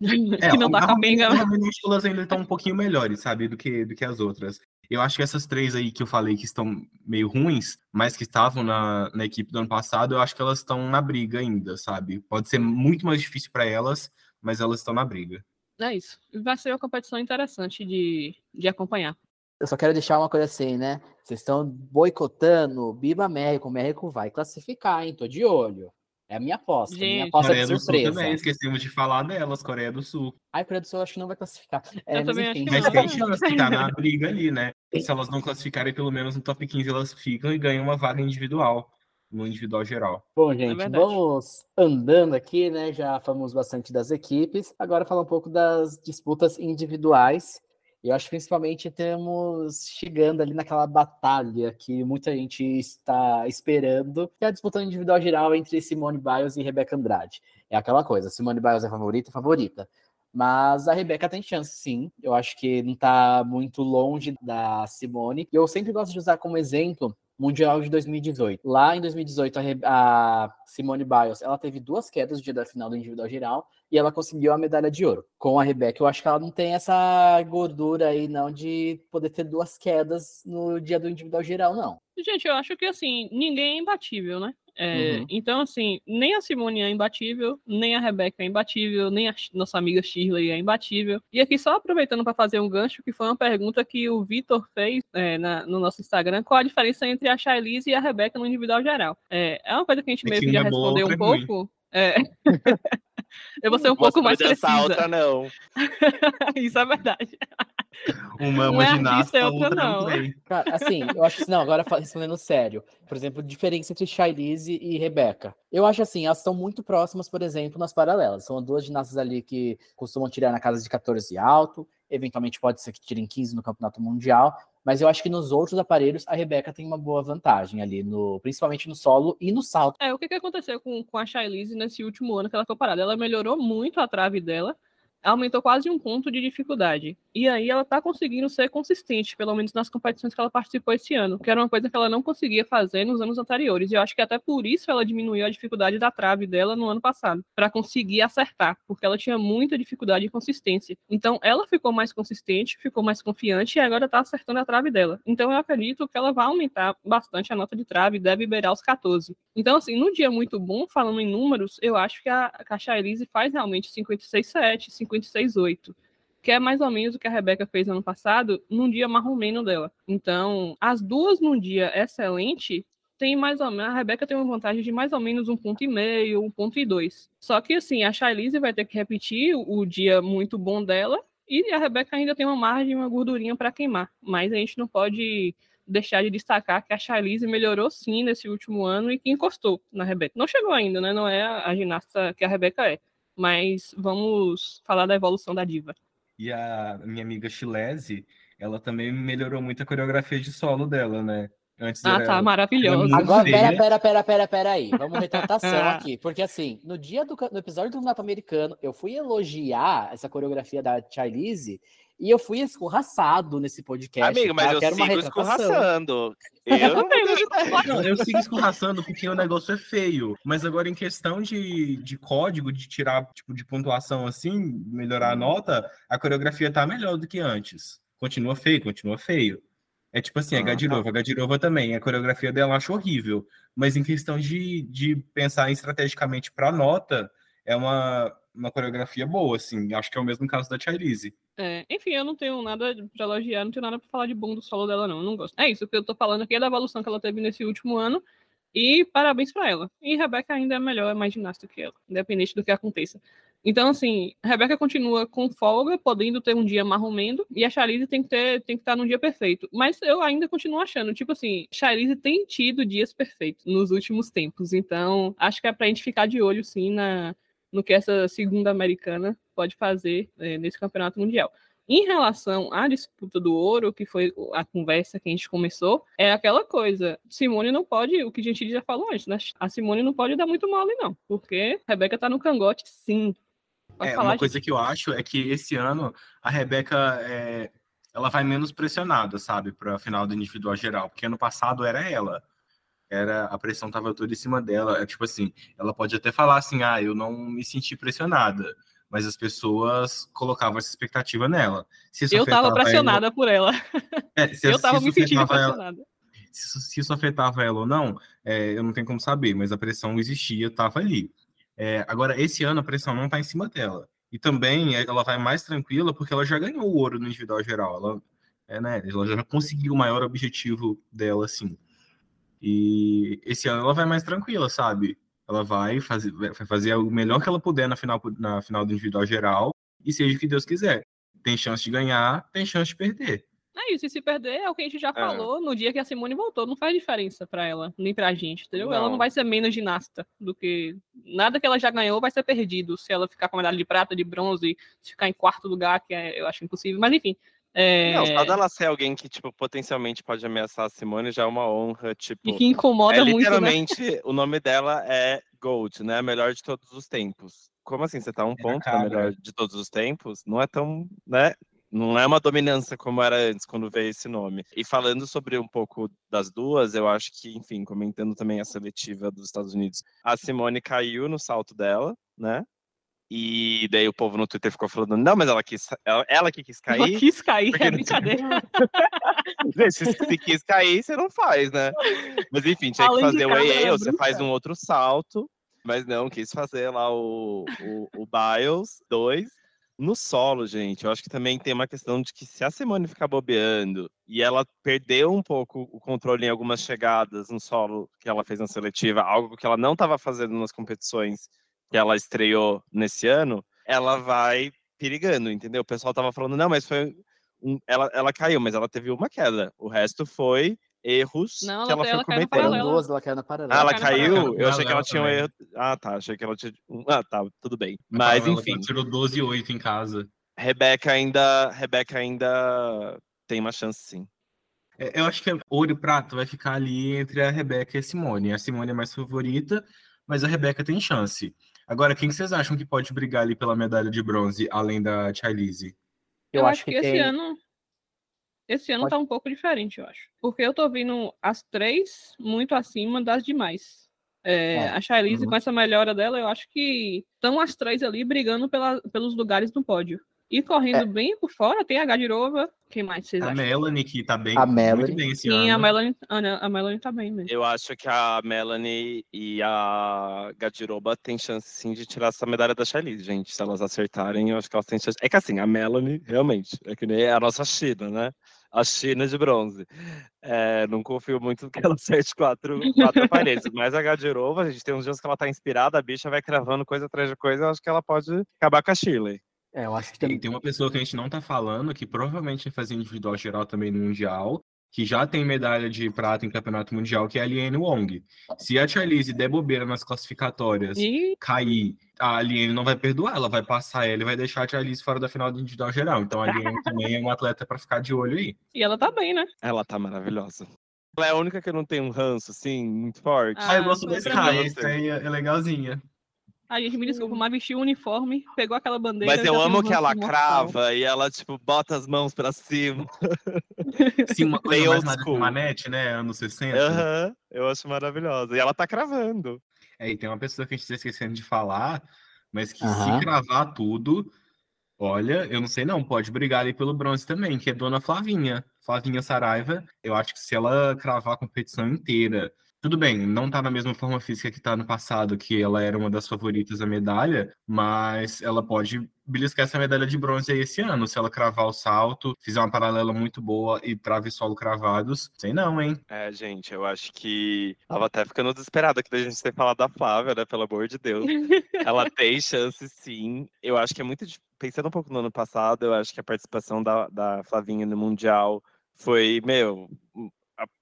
que não tá capenga. Romênia- a Romênia, acho que elas ainda estão um pouquinho melhores, sabe, do que, do que as outras. Eu acho que essas três aí que eu falei que estão meio ruins, mas que estavam na, na equipe do ano passado, eu acho que elas estão na briga ainda, sabe? Pode ser muito mais difícil para elas, mas elas estão na briga. É isso. Vai ser uma competição interessante de, de acompanhar. Eu só quero deixar uma coisa assim, né? Vocês estão boicotando Biba México. O México vai classificar, hein? Tô de olho. É a minha aposta. minha Gente. aposta Coreia de do Sul surpresa. também, esquecemos de falar delas, Coreia do Sul. Ai, Coreia do Sul eu acho que não vai classificar. É, Eu acho enfim. que Mas tem chance de estar na briga ali, né? Se elas não classificarem pelo menos no top 15, elas ficam e ganham uma vaga individual, no individual geral. Bom, gente, É vamos andando aqui, né? Já falamos bastante das equipes. Agora falar um pouco das disputas individuais. Eu acho principalmente temos chegando ali naquela batalha que muita gente está esperando, que é a disputa individual geral entre Simone Biles e Rebeca Andrade. É aquela coisa, Simone Biles é favorita, favorita. Mas a Rebeca tem chance, sim. Eu acho que não tá muito longe da Simone. E eu sempre gosto de usar como exemplo Mundial de 2018. Lá em 2018, a, Simone Biles, ela teve duas quedas no dia da final do individual geral e ela conseguiu a medalha de ouro. Com a Rebeca, eu acho que ela não tem essa gordura aí, não, de poder ter duas quedas no dia do individual geral, não. Gente, eu acho que assim, ninguém é imbatível, né? É, Uhum. Então, assim, nem a Simone é imbatível, nem a Rebeca é imbatível, nem a nossa amiga Shirley é imbatível. E aqui, só aproveitando para fazer um gancho, que foi uma pergunta que o Vitor fez é, na- no nosso Instagram: qual a diferença entre a Shailise e a Rebeca no individual geral? É, é uma coisa que a gente É meio que já é respondeu um é ruim. pouco. É. Eu vou ser um pouco mais precisa. outra, não. Isso é verdade. Uma, Um uma é ginasta, a outra outra não. Cara, assim, eu acho que não, agora respondendo sério. Por exemplo, diferença entre Shailise e Rebeca. Eu acho assim, elas estão muito próximas, por exemplo, nas paralelas. São duas ginastas ali que costumam tirar na casa de 14 alto, eventualmente pode ser que tirem 15 no campeonato mundial, mas eu acho que nos outros aparelhos a Rebeca tem uma boa vantagem ali, no, principalmente no solo e no salto. É, o que, que aconteceu com, com a Shailise nesse último ano que ela foi parada? Ela melhorou muito a trave dela, aumentou quase um ponto de dificuldade. E aí ela tá conseguindo ser consistente, pelo menos nas competições que ela participou esse ano, que era uma coisa que ela não conseguia fazer nos anos anteriores. E eu acho que até por isso ela diminuiu a dificuldade da trave dela no ano passado, para conseguir acertar, porque ela tinha muita dificuldade de consistência. Então ela ficou mais consistente, ficou mais confiante e agora tá acertando a trave dela. Então eu acredito que ela vai aumentar bastante a nota de trave deve beirar os 14. Então, assim, no dia muito bom, falando em números, eu acho que a, que a Shailise faz realmente 56,7, 56,8 que é mais ou menos o que a Rebeca fez ano passado, num dia marromeno dela. Então, as duas num dia excelente, tem mais ou menos, a Rebeca tem uma vantagem de mais ou menos um ponto e meio, um ponto e dois. Só que assim, a Shailise vai ter que repetir o, dia muito bom dela e a Rebeca ainda tem uma margem, uma gordurinha para queimar. Mas a gente não pode deixar de destacar que a Shailise melhorou sim nesse último ano e que encostou na Rebeca. Não chegou ainda, né? Não é a ginasta que a Rebeca é. Mas vamos falar da evolução da diva. E a minha amiga Chilese, ela também melhorou muito a coreografia de solo dela, né? Antes Ah, tá, maravilhosa. muito Agora, feia. pera, pera, pera, pera, pera aí. Vamos retratação aqui. Porque assim, no dia do no episódio do Campeonato Americano, eu fui elogiar essa coreografia da Charlize e eu fui escorraçado nesse podcast. Amigo, mas tá? eu quero uma sigo escorraçando. Eu não Não, eu sigo escorraçando porque o negócio é feio. Mas agora, em questão de, de código, de tirar tipo de pontuação assim, melhorar a nota, a coreografia tá melhor do que antes. continua feio, continua feio. É tipo assim, a Ah, Gadirova. A Gadirova também, a coreografia dela eu acho horrível. Mas em questão de, de pensar estrategicamente para nota, é uma, uma coreografia boa, assim. Acho que é o mesmo caso da Charlize. É, enfim, eu não tenho nada pra elogiar, não tenho nada pra falar de bom do solo dela, não. Eu não gosto. É isso, o que eu tô falando aqui é da evolução que ela teve nesse último ano. E parabéns pra ela. E Rebeca ainda é melhor, é mais ginasta que ela, independente do que aconteça. Então, assim, Rebeca continua com folga, podendo ter um dia marromendo, e a Charlize tem que ter, tem que estar num dia perfeito. Mas eu ainda continuo achando, tipo assim, Charlize tem tido dias perfeitos nos últimos tempos. Então, acho que é pra gente ficar de olho, sim, na, no que essa segunda americana pode fazer eh, nesse campeonato mundial. Em relação à disputa do ouro, que foi a conversa que a gente começou, é aquela coisa. Simone não pode, o que a gente já falou antes, né? A Simone não pode dar muito mole, não. Porque a Rebeca tá no cangote, sim. Pode É, falar, uma coisa gente. que eu acho é que esse ano a Rebeca é, ela vai menos pressionada, sabe, para a final do individual geral, porque ano passado era ela. Era a pressão tava toda em cima dela. É tipo assim, ela pode até falar assim: "Ah, eu não me senti pressionada", mas as pessoas colocavam essa expectativa nela. Se isso Eu tava afetava ela- pressionada por ela. é, se- Eu se tava isso me sentindo afetava ela- pressionada. se isso- se isso afetava ela ou não, é, eu não tenho como saber, mas a pressão existia, estava ali. É, agora, esse ano a pressão não está em cima dela. E também é, ela vai mais tranquila porque ela já ganhou o ouro no individual geral. Ela, é, né, ela já conseguiu o maior objetivo dela, assim. E esse ano ela vai mais tranquila, sabe? Ela vai fazer, vai fazer o melhor que ela puder na final, na final do individual geral e seja o que Deus quiser. Tem chance de ganhar, tem chance de perder. É isso, e se perder é o que a gente já falou no dia que a Simone voltou. Não faz diferença pra ela, nem pra gente, entendeu? Ela Não. não vai ser menos ginasta do que. Nada que ela já ganhou vai ser perdido. Se ela ficar com medalha de prata, de bronze, se ficar em quarto lugar, que é- eu acho impossível. Mas enfim. É, Não, só dela ser alguém que, tipo, potencialmente pode ameaçar a Simone já é uma honra, tipo. E que incomoda é, muito, né? literalmente, o nome dela é Gold, né? A melhor de todos os tempos. Como assim? Você tá um ponto na cara. melhor de todos os tempos? Não é tão, né? Não é uma dominância como era antes, quando veio esse nome. E falando sobre um pouco das duas, eu acho que, enfim, comentando também a seletiva dos Estados Unidos, a Simone caiu no salto dela, né? E daí o povo no Twitter ficou falando, não, mas ela quis, ela, ela que quis Ela cair. quis cair, Porque é brincadeira. Se, se quis cair, você não faz, né? Mas enfim, tinha que Além de fazer o AA, ela você faz um outro salto, mas não, quis fazer lá o, o, o Biles 2 no solo, gente. Eu acho que também tem uma questão de que se a Simone ficar bobeando e ela perdeu um pouco o controle em algumas chegadas no solo que ela fez na seletiva, algo que ela não estava fazendo nas competições que ela estreou nesse ano, ela vai perigando, entendeu? O pessoal tava falando, não, mas foi um, ela, ela caiu, mas ela teve uma queda. O resto foi erros Não, que ela- ela foi ela cometendo. Paralela. duas, ela caiu na paralela. Ah, ela caiu no caiu? Eu achei que ela tinha um erro. Ah, tá. Achei que ela tinha. Ah, tá. Tudo bem. Mas, Ela enfim. tirou 12 e 8 em casa. Rebeca ainda. Rebeca ainda tem uma chance, sim. É, Eu acho que ouro e prata vai ficar ali entre a Rebeca e a Simone. A Simone é mais favorita, mas a Rebeca tem chance. Agora, quem que vocês acham que pode brigar ali pela medalha de bronze, além da Charlize? Eu, acho que, esse tem- ano. Esse ano Pode- tá um pouco diferente, eu acho. Porque eu tô vendo as três muito acima das demais. É, É. A Charlize, Uhum. com essa melhora dela, eu acho que estão as três ali brigando pela, pelos lugares no pódio. E correndo É. bem por fora, tem a Gadirova. Quem mais vocês A acham? Melanie, que tá bem, A muito Melanie. bem esse Sim, ano. a Melanie, ah, não, a Melanie tá bem mesmo. Eu acho que a Melanie e a Gadiroba têm chance, sim, de tirar essa medalha da Charlize, gente. Se elas acertarem, eu acho que elas têm chance. É que assim, a Melanie, realmente, é que nem a nossa China, né? A China de bronze. É, não confio muito que ela acerte quatro, quatro aparelhos. Mas a Gadirova, a gente tem uns dias que ela tá inspirada, a bicha vai cravando coisa atrás de coisa, eu acho que ela pode acabar com a Shirley. É, eu acho que Tem, tem. tem uma pessoa que a gente não tá falando, que provavelmente vai fazer individual geral também no Mundial, que já tem medalha de prata em campeonato mundial, que é a Liane Wong. Se a Charlize der bobeira nas classificatórias, E cair, a Liane não vai perdoar, ela vai passar ela e vai deixar a Charlize fora da final do individual geral. Então a Liane também é uma atleta para ficar de olho aí. E ela tá bem, né? Ela tá maravilhosa. Ela é a única que não tem um ranço, assim, muito forte. Ah, Ah, eu gosto desse pra cara, é é legalzinha. A gente me desculpa, mas vestiu o uniforme, pegou aquela bandeira. Mas eu amo que ela mortal. crava e ela, tipo, bota as mãos pra cima. Sim, uma coisa mais. Manete, né? Anos 60. Aham, eu acho maravilhosa. E ela tá cravando. É, e tem uma pessoa que a gente está esquecendo de falar, mas que Aham. se cravar tudo, Olha, eu não sei não, pode brigar ali pelo bronze também, que é Dona Flavinha. Flavinha Saraiva, eu acho que se ela cravar a competição inteira tudo bem, não está na mesma forma física que está no passado, que ela era uma das favoritas à medalha, mas ela pode beliscar essa medalha de bronze aí esse ano, se ela cravar o salto, fizer uma paralela muito boa e trave solo cravados. Sei não, hein? É, gente, eu acho que tava até ficando desesperada aqui da gente ter falado da Flávia, né? Pelo amor de Deus. ela tem chance, sim. Eu acho que é muito. Pensando um pouco no ano passado, eu acho que a participação da, da Flavinha no Mundial foi, meu,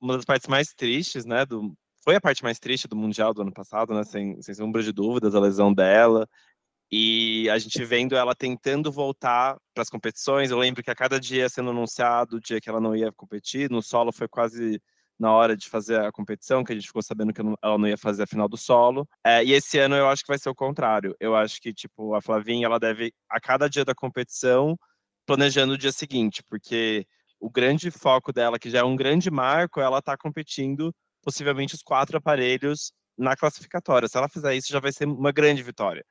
uma das partes mais tristes, né, do, foi a parte mais triste do Mundial do ano passado, né? Sem, sem sombra de dúvidas, a lesão dela. E a gente vendo ela tentando voltar para as competições. Eu lembro que a cada dia sendo anunciado o dia que ela não ia competir, no solo foi quase na hora de fazer a competição, que a gente ficou sabendo que ela não ia fazer a final do solo. É, e esse ano eu acho que vai ser o contrário. Eu acho que, tipo, a Flavinha, ela deve, a cada dia da competição, planejando o dia seguinte, porque o grande foco dela, que já é um grande marco, ela tá competindo possivelmente os quatro aparelhos na classificatória. Se ela fizer isso, já vai ser uma grande vitória.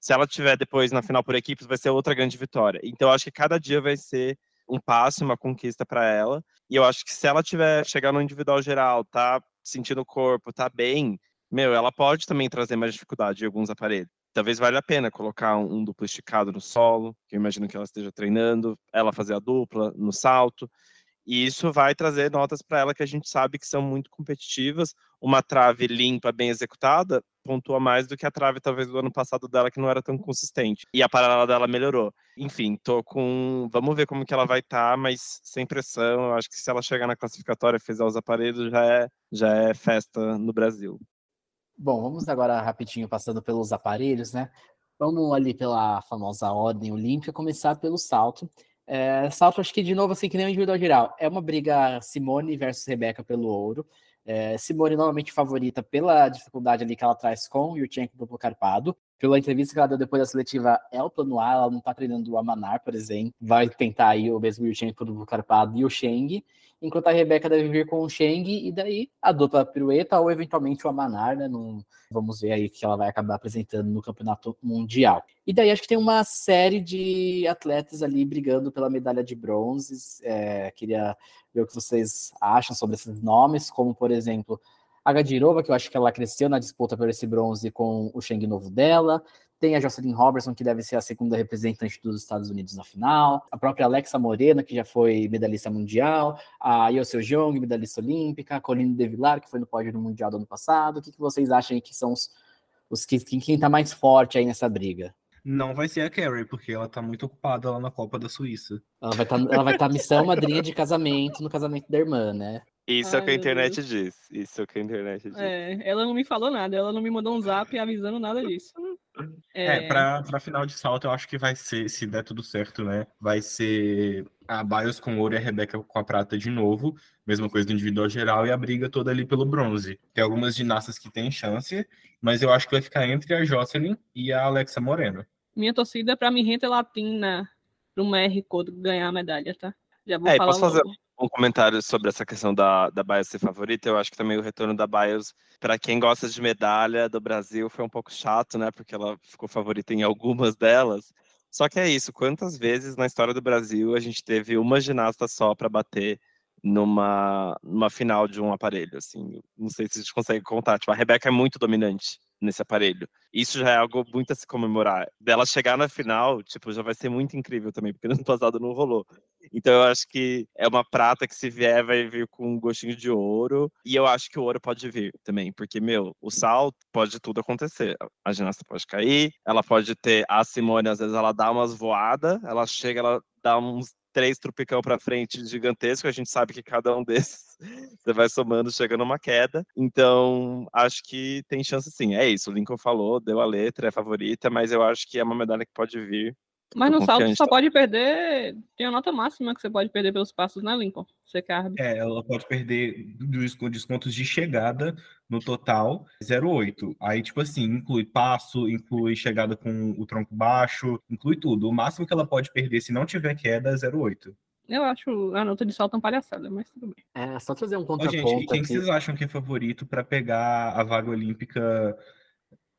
Se ela tiver depois na final por equipes, vai ser outra grande vitória. Então, acho que cada dia vai ser um passo, uma conquista para ela. E eu acho que se ela tiver chegar no individual geral, tá sentindo o corpo, tá bem, meu, ela pode também trazer mais dificuldade em alguns aparelhos. Talvez valha a pena colocar um, um duplo esticado no solo, que eu imagino que ela esteja treinando, ela fazer a dupla no salto. E isso vai trazer notas para ela que a gente sabe que são muito competitivas. Uma trave limpa, bem executada, pontua mais do que a trave, talvez, do ano passado dela, que não era tão consistente. E a paralela dela melhorou. Enfim, tô com. Vamos ver como que ela vai estar, tá, mas sem pressão. Eu acho que se ela chegar na classificatória e fizer os aparelhos, já é, já é festa no Brasil. Bom, vamos agora rapidinho passando pelos aparelhos, né? Vamos ali pela famosa ordem olímpica, começar pelo salto. É, salto, acho que de novo, assim, que nem o individual geral. É uma briga Simone versus Rebeca pelo ouro. É, Simone normalmente favorita pela dificuldade ali que ela traz com o Yurchenko duplo carpado. Pela entrevista que ela deu depois da seletiva, é o plano A, ela não tá treinando o Amanar, por exemplo. Vai tentar aí o mesmo Yurchenko duplo carpado e o Sheng enquanto a Rebeca deve vir com o Sheng, e daí a dupla pirueta ou eventualmente o Amanar, né? Num, vamos ver aí que ela vai acabar apresentando no campeonato mundial. E daí acho que tem uma série de atletas ali brigando pela medalha de bronze. É, queria ver o que vocês acham sobre esses nomes, como por exemplo a Gadirova, que eu acho que ela cresceu na disputa por esse bronze com o Sheng novo dela. Tem a Jocelyn Robertson, que deve ser a segunda representante dos Estados Unidos na final. A própria Alexa Morena, que já foi medalhista mundial. A Yoseo Jong, medalhista olímpica. A Colline De Villar, que foi no pódio do Mundial do ano passado. O que, que vocês acham aí que são os, os que quem está mais forte aí nessa briga? Não vai ser a Carrie, porque ela tá muito ocupada lá na Copa da Suíça. Ela vai tá, estar tá missão madrinha de casamento no casamento da irmã, né? Isso Ai, é o que a internet diz. Isso é o que a internet diz. É, ela não me falou nada, ela não me mandou um zap avisando nada disso. É, é pra, pra final de salto, eu acho que vai ser, se der tudo certo, né? Vai ser a Bios com ouro e a Rebeca com a prata de novo. Mesma coisa do individual geral e a briga toda ali pelo bronze. Tem algumas ginastas que têm chance, mas eu acho que vai ficar entre a Jocelyn e a Alexa Moreno. Minha torcida é pra Mirrente Latina, pro México ganhar a medalha, tá? Já vou é, falar posso fazer, um comentário sobre essa questão da, da Bios ser favorita. Eu acho que também o retorno da Bios, para quem gosta de medalha do Brasil, foi um pouco chato, né? Porque ela ficou favorita em algumas delas. Só que é isso, quantas vezes na história do Brasil a gente teve uma ginasta só para bater numa, numa final de um aparelho, assim, não sei se a gente consegue contar, tipo, a Rebeca é muito dominante, nesse aparelho. Isso já é algo muito a se comemorar. Dela chegar na final, tipo, já vai ser muito incrível também, porque no passado não rolou. Então eu acho que é uma prata que se vier vai vir com um gostinho de ouro, e eu acho que o ouro pode vir também, porque meu, o salto pode tudo acontecer. A ginasta pode cair, ela pode ter a Simone às vezes ela dá umas voadas, ela chega, ela dá uns três trupicão para frente gigantesco, a gente sabe que cada um desses você vai somando, chega numa queda. Então, acho que tem chance sim. É isso, o Lincoln falou, deu a letra, é favorita, mas eu acho que é uma medalha que pode vir mas no salto só pode perder. Tem a nota máxima que você pode perder pelos passos, né, Lincoln? Você carbe. É, ela pode perder dos descontos de chegada no total 0,8. Aí, tipo assim, inclui passo, inclui chegada com o tronco baixo, inclui tudo. O máximo que ela pode perder se não tiver queda é 0,8. Eu acho a nota de salto uma palhaçada, mas tudo bem. É, só trazer um contraponto. Gente, quem vocês acham que é favorito para pegar a vaga olímpica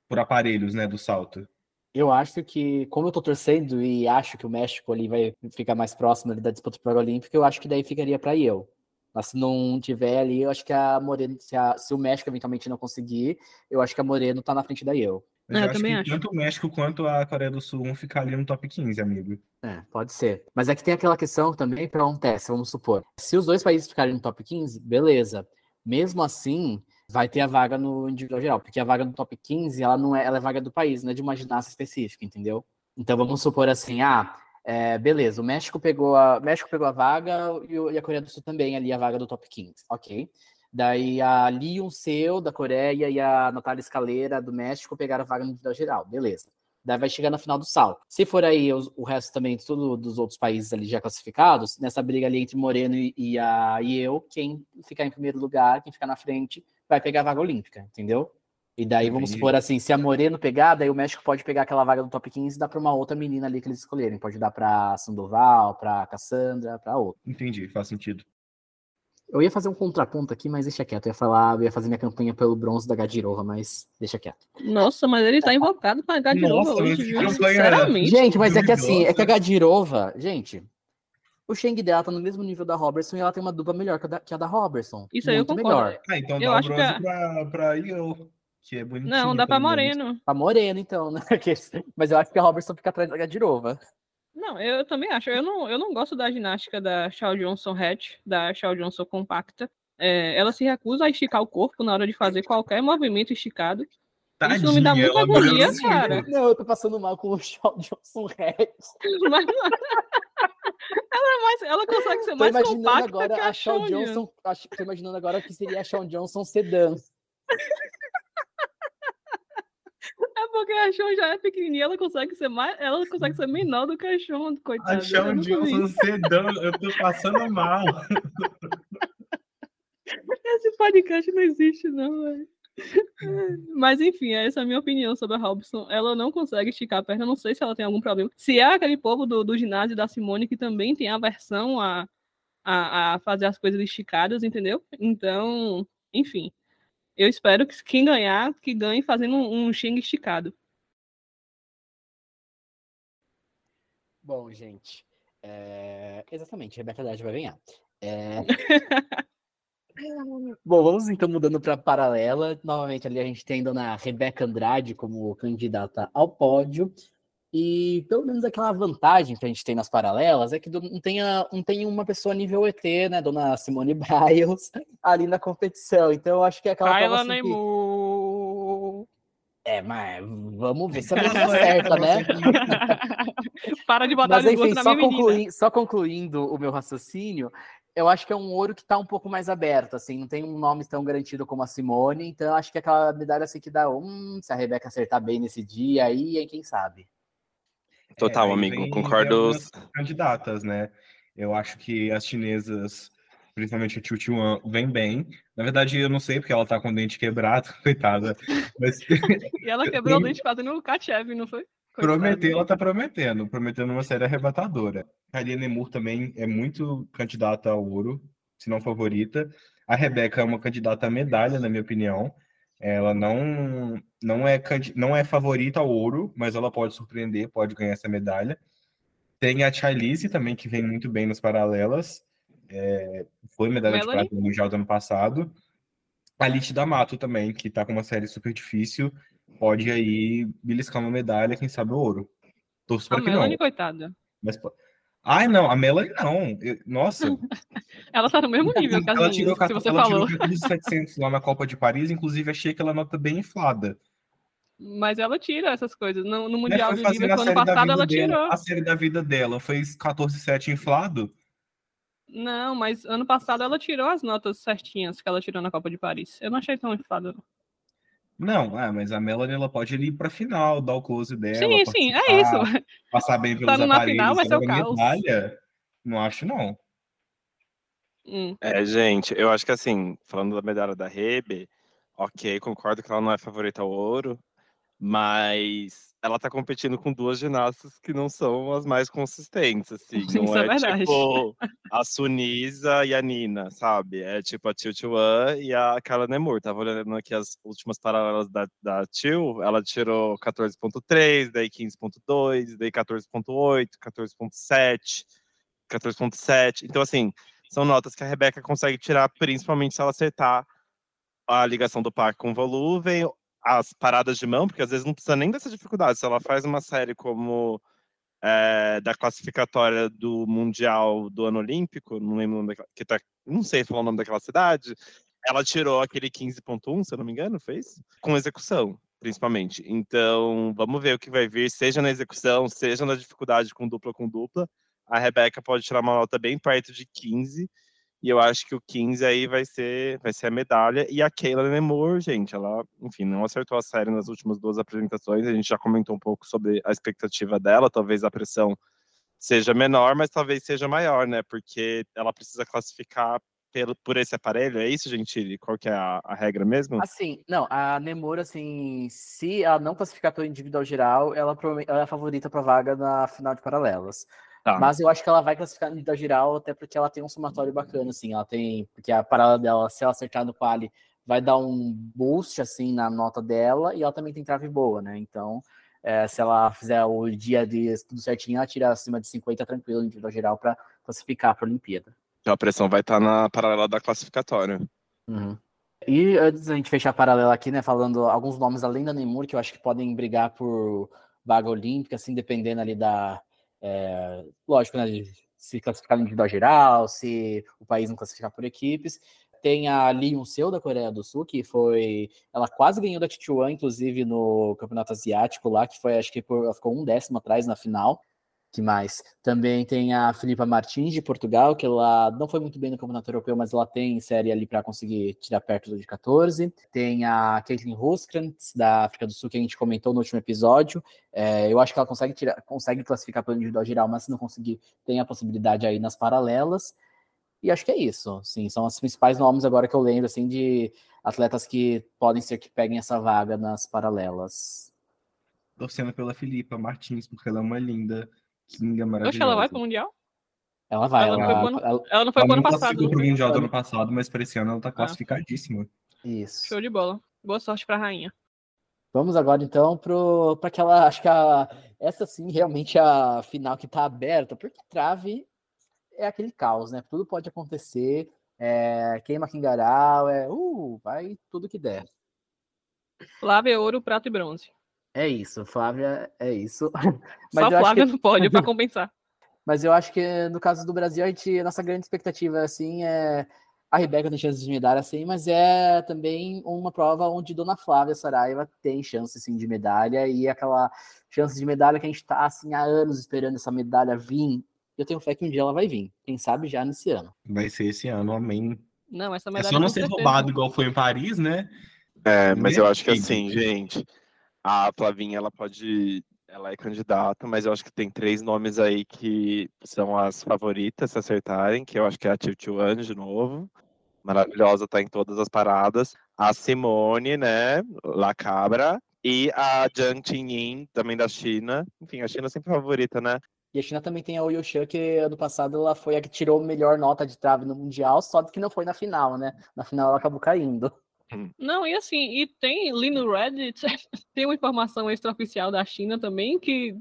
por aparelhos, né, do salto? Eu acho que, como eu tô torcendo e acho que o México ali vai ficar mais próximo ali da disputa para Olímpica, eu acho que daí ficaria para eu. Mas se não tiver ali, eu acho que a Moreno, se, a, se o México eventualmente não conseguir, eu acho que a Moreno tá na frente da eu. Mas É, eu eu acho também que acho. tanto o México quanto a Coreia do Sul vão ficar ali no top 15, amigo. É, pode ser. Mas é que tem aquela questão também para um teste, vamos supor. Se os dois países ficarem no top 15, beleza. Mesmo assim, vai ter a vaga no individual geral, porque a vaga no top 15, ela não é, ela é vaga do país, não é de uma ginasta específica, entendeu? Então vamos supor assim, ah, é, beleza, o México pegou a, México pegou a vaga e, a Coreia do Sul também ali a vaga do top 15, ok. Daí a Lion Seu da Coreia e a Natália Escaleira do México pegaram a vaga no individual geral, beleza. Daí vai chegar na final do salto. Se for aí o resto também, tudo dos outros países ali já classificados, nessa briga ali entre Moreno e, e a e eu, quem ficar em primeiro lugar, quem ficar na frente, vai pegar a vaga olímpica, entendeu? E daí, vamos Entendi. supor assim, se a Moreno pegar, daí o México pode pegar aquela vaga do top 15 e dar para uma outra menina ali que eles escolherem. Pode dar para Sandoval, para Cassandra, para outra. Entendi, faz sentido. Eu ia fazer um contraponto aqui, mas deixa quieto. Eu ia falar, eu ia fazer minha campanha pelo bronze da Gadirova, mas deixa quieto. Nossa, mas ele tá invocado pra novo Nossa, hoje, viu? Sinceramente. Gente, mas é que assim, é que a. Gadirova, gente, o Sheng dela tá no mesmo nível da Robertson e ela tem uma dupla melhor que a da, que a da Robertson. Isso aí eu concordo. melhor. Ah, então Eu dá acho que bronze a- pra, pra Io, que é bonitinho. Não, dá pra pelo menos. Moreno. Pra Moreno, então, né? Mas eu acho que a Robertson fica atrás da Gadirova. Não, eu também acho. Eu não, eu não gosto da ginástica da Shaw Johnson Hatch, da Shaw Johnson compacta. É, ela se recusa a esticar o corpo na hora de fazer qualquer movimento esticado. Isso não me dá Tadinha, muita melhorou agonia, muito. cara. Não, eu tô passando mal com o Shawn Johnson Rex. Mas ela, é mais, ela consegue ser Tô mais imaginando compacta agora que a a Shawn Johnson. Acho, tô imaginando agora que seria a Shawn Johnson sedã. É porque a Shawn já é pequenininha, ela consegue ser mais, ela consegue ser menor do que a Shawn, coitada. A Shawn Johnson isso. sedã, eu tô passando mal. Esse podcast não existe, não, velho. Mas enfim, essa é a minha opinião sobre a Robson. Ela não consegue esticar a perna, não sei se ela tem algum problema. Se é aquele povo do, do ginásio da Simone que também tem aversão a, a, a fazer as coisas esticadas, entendeu? Então, enfim. Eu espero que quem ganhar, que ganhe fazendo um, um xing esticado. Bom, gente. é, Exatamente, Rebeca Haddad vai ganhar. É, Bom, vamos então mudando para paralela. Novamente, ali a gente tem a dona Rebeca Andrade como candidata ao pódio. E pelo menos aquela vantagem que a gente tem nas paralelas é que não tem, a- não tem uma pessoa nível ET, né? Dona Simone Biles, ali na competição. Então eu acho que é aquela Kyla assim que- Neymar. É, mas vamos ver se a pessoa acerta, né? Para de botar Mas enfim, na só, conclui- só concluindo o meu raciocínio, eu acho que é um ouro que está um pouco mais aberto, assim, não tem um nome tão garantido como a Simone, então eu acho que é aquela medalha assim que dá, hum, se a Rebeca acertar bem nesse dia aí, aí quem sabe. Total, É, amigo, vem- concordo. candidatas, né? Eu acho que as chinesas, principalmente a Chu Chuan, vem bem. Na verdade, eu não sei porque ela tá com o dente quebrado, coitada. Mas E ela quebrou o dente fazendo o Kachev, não foi? Prometer, ela tá prometendo, prometendo uma série arrebatadora. A Lia Nemur também é muito candidata ao ouro, se não favorita. A Rebeca é uma candidata à medalha, na minha opinião. Ela não, não, é, não é favorita ao ouro, mas ela pode surpreender, pode ganhar essa medalha. Tem a Charlize também, que vem muito bem nas paralelas. É, foi medalha de Melanie? prata no Mundial do ano passado. A Lite D'Amato também, que tá com uma série super difícil, pode aí beliscar uma medalha, quem sabe o ouro. Torço A para que não. Melanie, coitada. Mas, Ai, não, a Melanie não. Eu- Nossa, Ela tá no mesmo nível que as ela tirou, que você ela falou. tirou 14.700 lá na Copa de Paris, inclusive achei aquela nota bem inflada. Mas ela tira essas coisas. No, no Mundial de a ano passado, ela dela, tirou. A série da vida dela fez 14,7 inflado. Não, mas ano passado ela tirou as notas certinhas que ela tirou na Copa de Paris. Eu não achei tão inflado. não. Não, ah, mas a Melanie ela pode ir pra final, dar o close dela. Sim, sim, é isso. Passar bem pelos Estando na aparelhos. final vai ser o caos. medalha, não acho, não. Hum. É, gente, eu acho que assim, falando da medalha da Rebe, ok, concordo que ela não é favorita ao ouro, Mas ela tá competindo com duas ginastas que não são as mais consistentes, assim. Não Isso é é, verdade. tipo a Sunisa e a Nina, sabe? É tipo a Tio Chuan e a Carla Nemur. Tava olhando aqui as últimas paralelas da, da Tio, ela tirou 14.3, daí 15.2, daí 14.8, 14.7, 14.7. Então, assim, são notas que a Rebeca consegue tirar, principalmente se ela acertar a ligação do par com o volúvel, as paradas de mão, porque às vezes não precisa nem dessa dificuldade. Se ela faz uma série como é, da classificatória do Mundial do ano Olímpico, não lembro o nome daquela, que tá, não sei falar o nome daquela cidade, ela tirou aquele 15.1, se eu não me engano, fez? Com execução, principalmente. Então, vamos ver o que vai vir, seja na execução, seja na dificuldade com dupla com dupla. A Rebeca pode tirar uma nota bem perto de 15, e eu acho que o 15 aí vai ser, vai ser a medalha. E a Keila Nemor, gente, ela, enfim, não acertou a série nas últimas duas apresentações. A gente já comentou um pouco sobre a expectativa dela. Talvez a pressão seja menor, mas talvez seja maior, né? Porque ela precisa classificar pelo, por esse aparelho. É isso, Gentili? Qual que é a, a regra mesmo? Assim, não, a Nemor, assim, se ela não classificar pelo individual geral, ela, ela é a favorita para vaga na final de paralelas. Tá. Mas eu acho que ela vai classificar no individual geral, até porque ela tem um somatório bacana, assim. Ela tem. Porque a paralela dela, se ela acertar no quali, vai dar um boost, assim, na nota dela, e ela também tem trave boa, né? Então, é, se ela fizer o dia de tudo certinho, ela tira acima de 50 tranquilo no individual geral para classificar para a Olimpíada. Então a pressão vai estar na paralela da classificatória. Uhum. E antes da gente fechar a paralela aqui, né, falando alguns nomes além da Neymar, que eu acho que podem brigar por vaga olímpica, assim, dependendo ali da. É, lógico, né, se classificar no individual geral, se o país não classificar por equipes. Tem a Lee Yun-seo, da Coreia do Sul, que foi. Ela quase ganhou da Tichuan, inclusive, no Campeonato Asiático lá, que foi, acho que por, ela ficou um décimo atrás na final. Que mais? Também tem a Filipa Martins, de Portugal, que ela não foi muito bem no Campeonato Europeu, mas ela tem série ali para conseguir tirar perto de 14. Tem a Caitlin Roskrantz, da África do Sul, que a gente comentou no último episódio. É, eu acho que ela consegue, tirar, consegue classificar pelo individual geral, mas se não conseguir, tem a possibilidade aí nas paralelas. E acho que é isso. Sim, são os principais nomes agora que eu lembro, assim, de atletas que podem ser que peguem essa vaga nas paralelas. Torcendo pela Filipa Martins, porque ela é uma linda, kinga maravilhosa. Oxe, ela vai pro Mundial? Ela vai, Ela ela, não foi pro ano- ela- Ela não foi Ela pro ano não passado. classificou né? pro Mundial do ano passado, mas para esse ano ela tá Ah. classificadíssima. isso. Show de bola. Boa sorte pra rainha. Vamos agora então para aquela, acho que a, essa sim realmente é a final que está aberta, porque trave é aquele caos, né? Tudo pode acontecer, é, queima Kingaral, é, uh, vai tudo que der. Flávia, ouro, prata e bronze. É isso, Flávia, é isso. Mas Só eu acho Flávia que- não pode, pra compensar. Mas eu acho que no caso do Brasil, a, gente, a nossa grande expectativa assim é a Rebeca tem chances de medalha, assim, mas é também uma prova onde Dona Flávia Saraiva tem chance assim, de medalha e aquela chance de medalha que a gente está assim, há anos esperando essa medalha vir. Eu tenho fé que um dia ela vai vir. Quem sabe já nesse ano. Vai ser esse ano, amém. Não, essa É medalha só não ser roubado igual foi em Paris, né? É, mas eu acho que assim, gente, a Flavinha, ela pode. Ela é candidata, mas eu acho que tem três nomes aí que são as favoritas se acertarem, que eu acho que é a Tio Chuan de novo. Maravilhosa, tá em todas as paradas. A Simone, né? La Cabra. E a Jiang Qinyin, também da China. Enfim, a China é sempre favorita, né? E a China também tem a Oyo Shan, que ano passado ela foi a que tirou a melhor nota de trave no Mundial, só que não foi na final, né? Na final ela acabou caindo. Não, e assim, e tem ali no Reddit, tem uma informação extraoficial da China também, que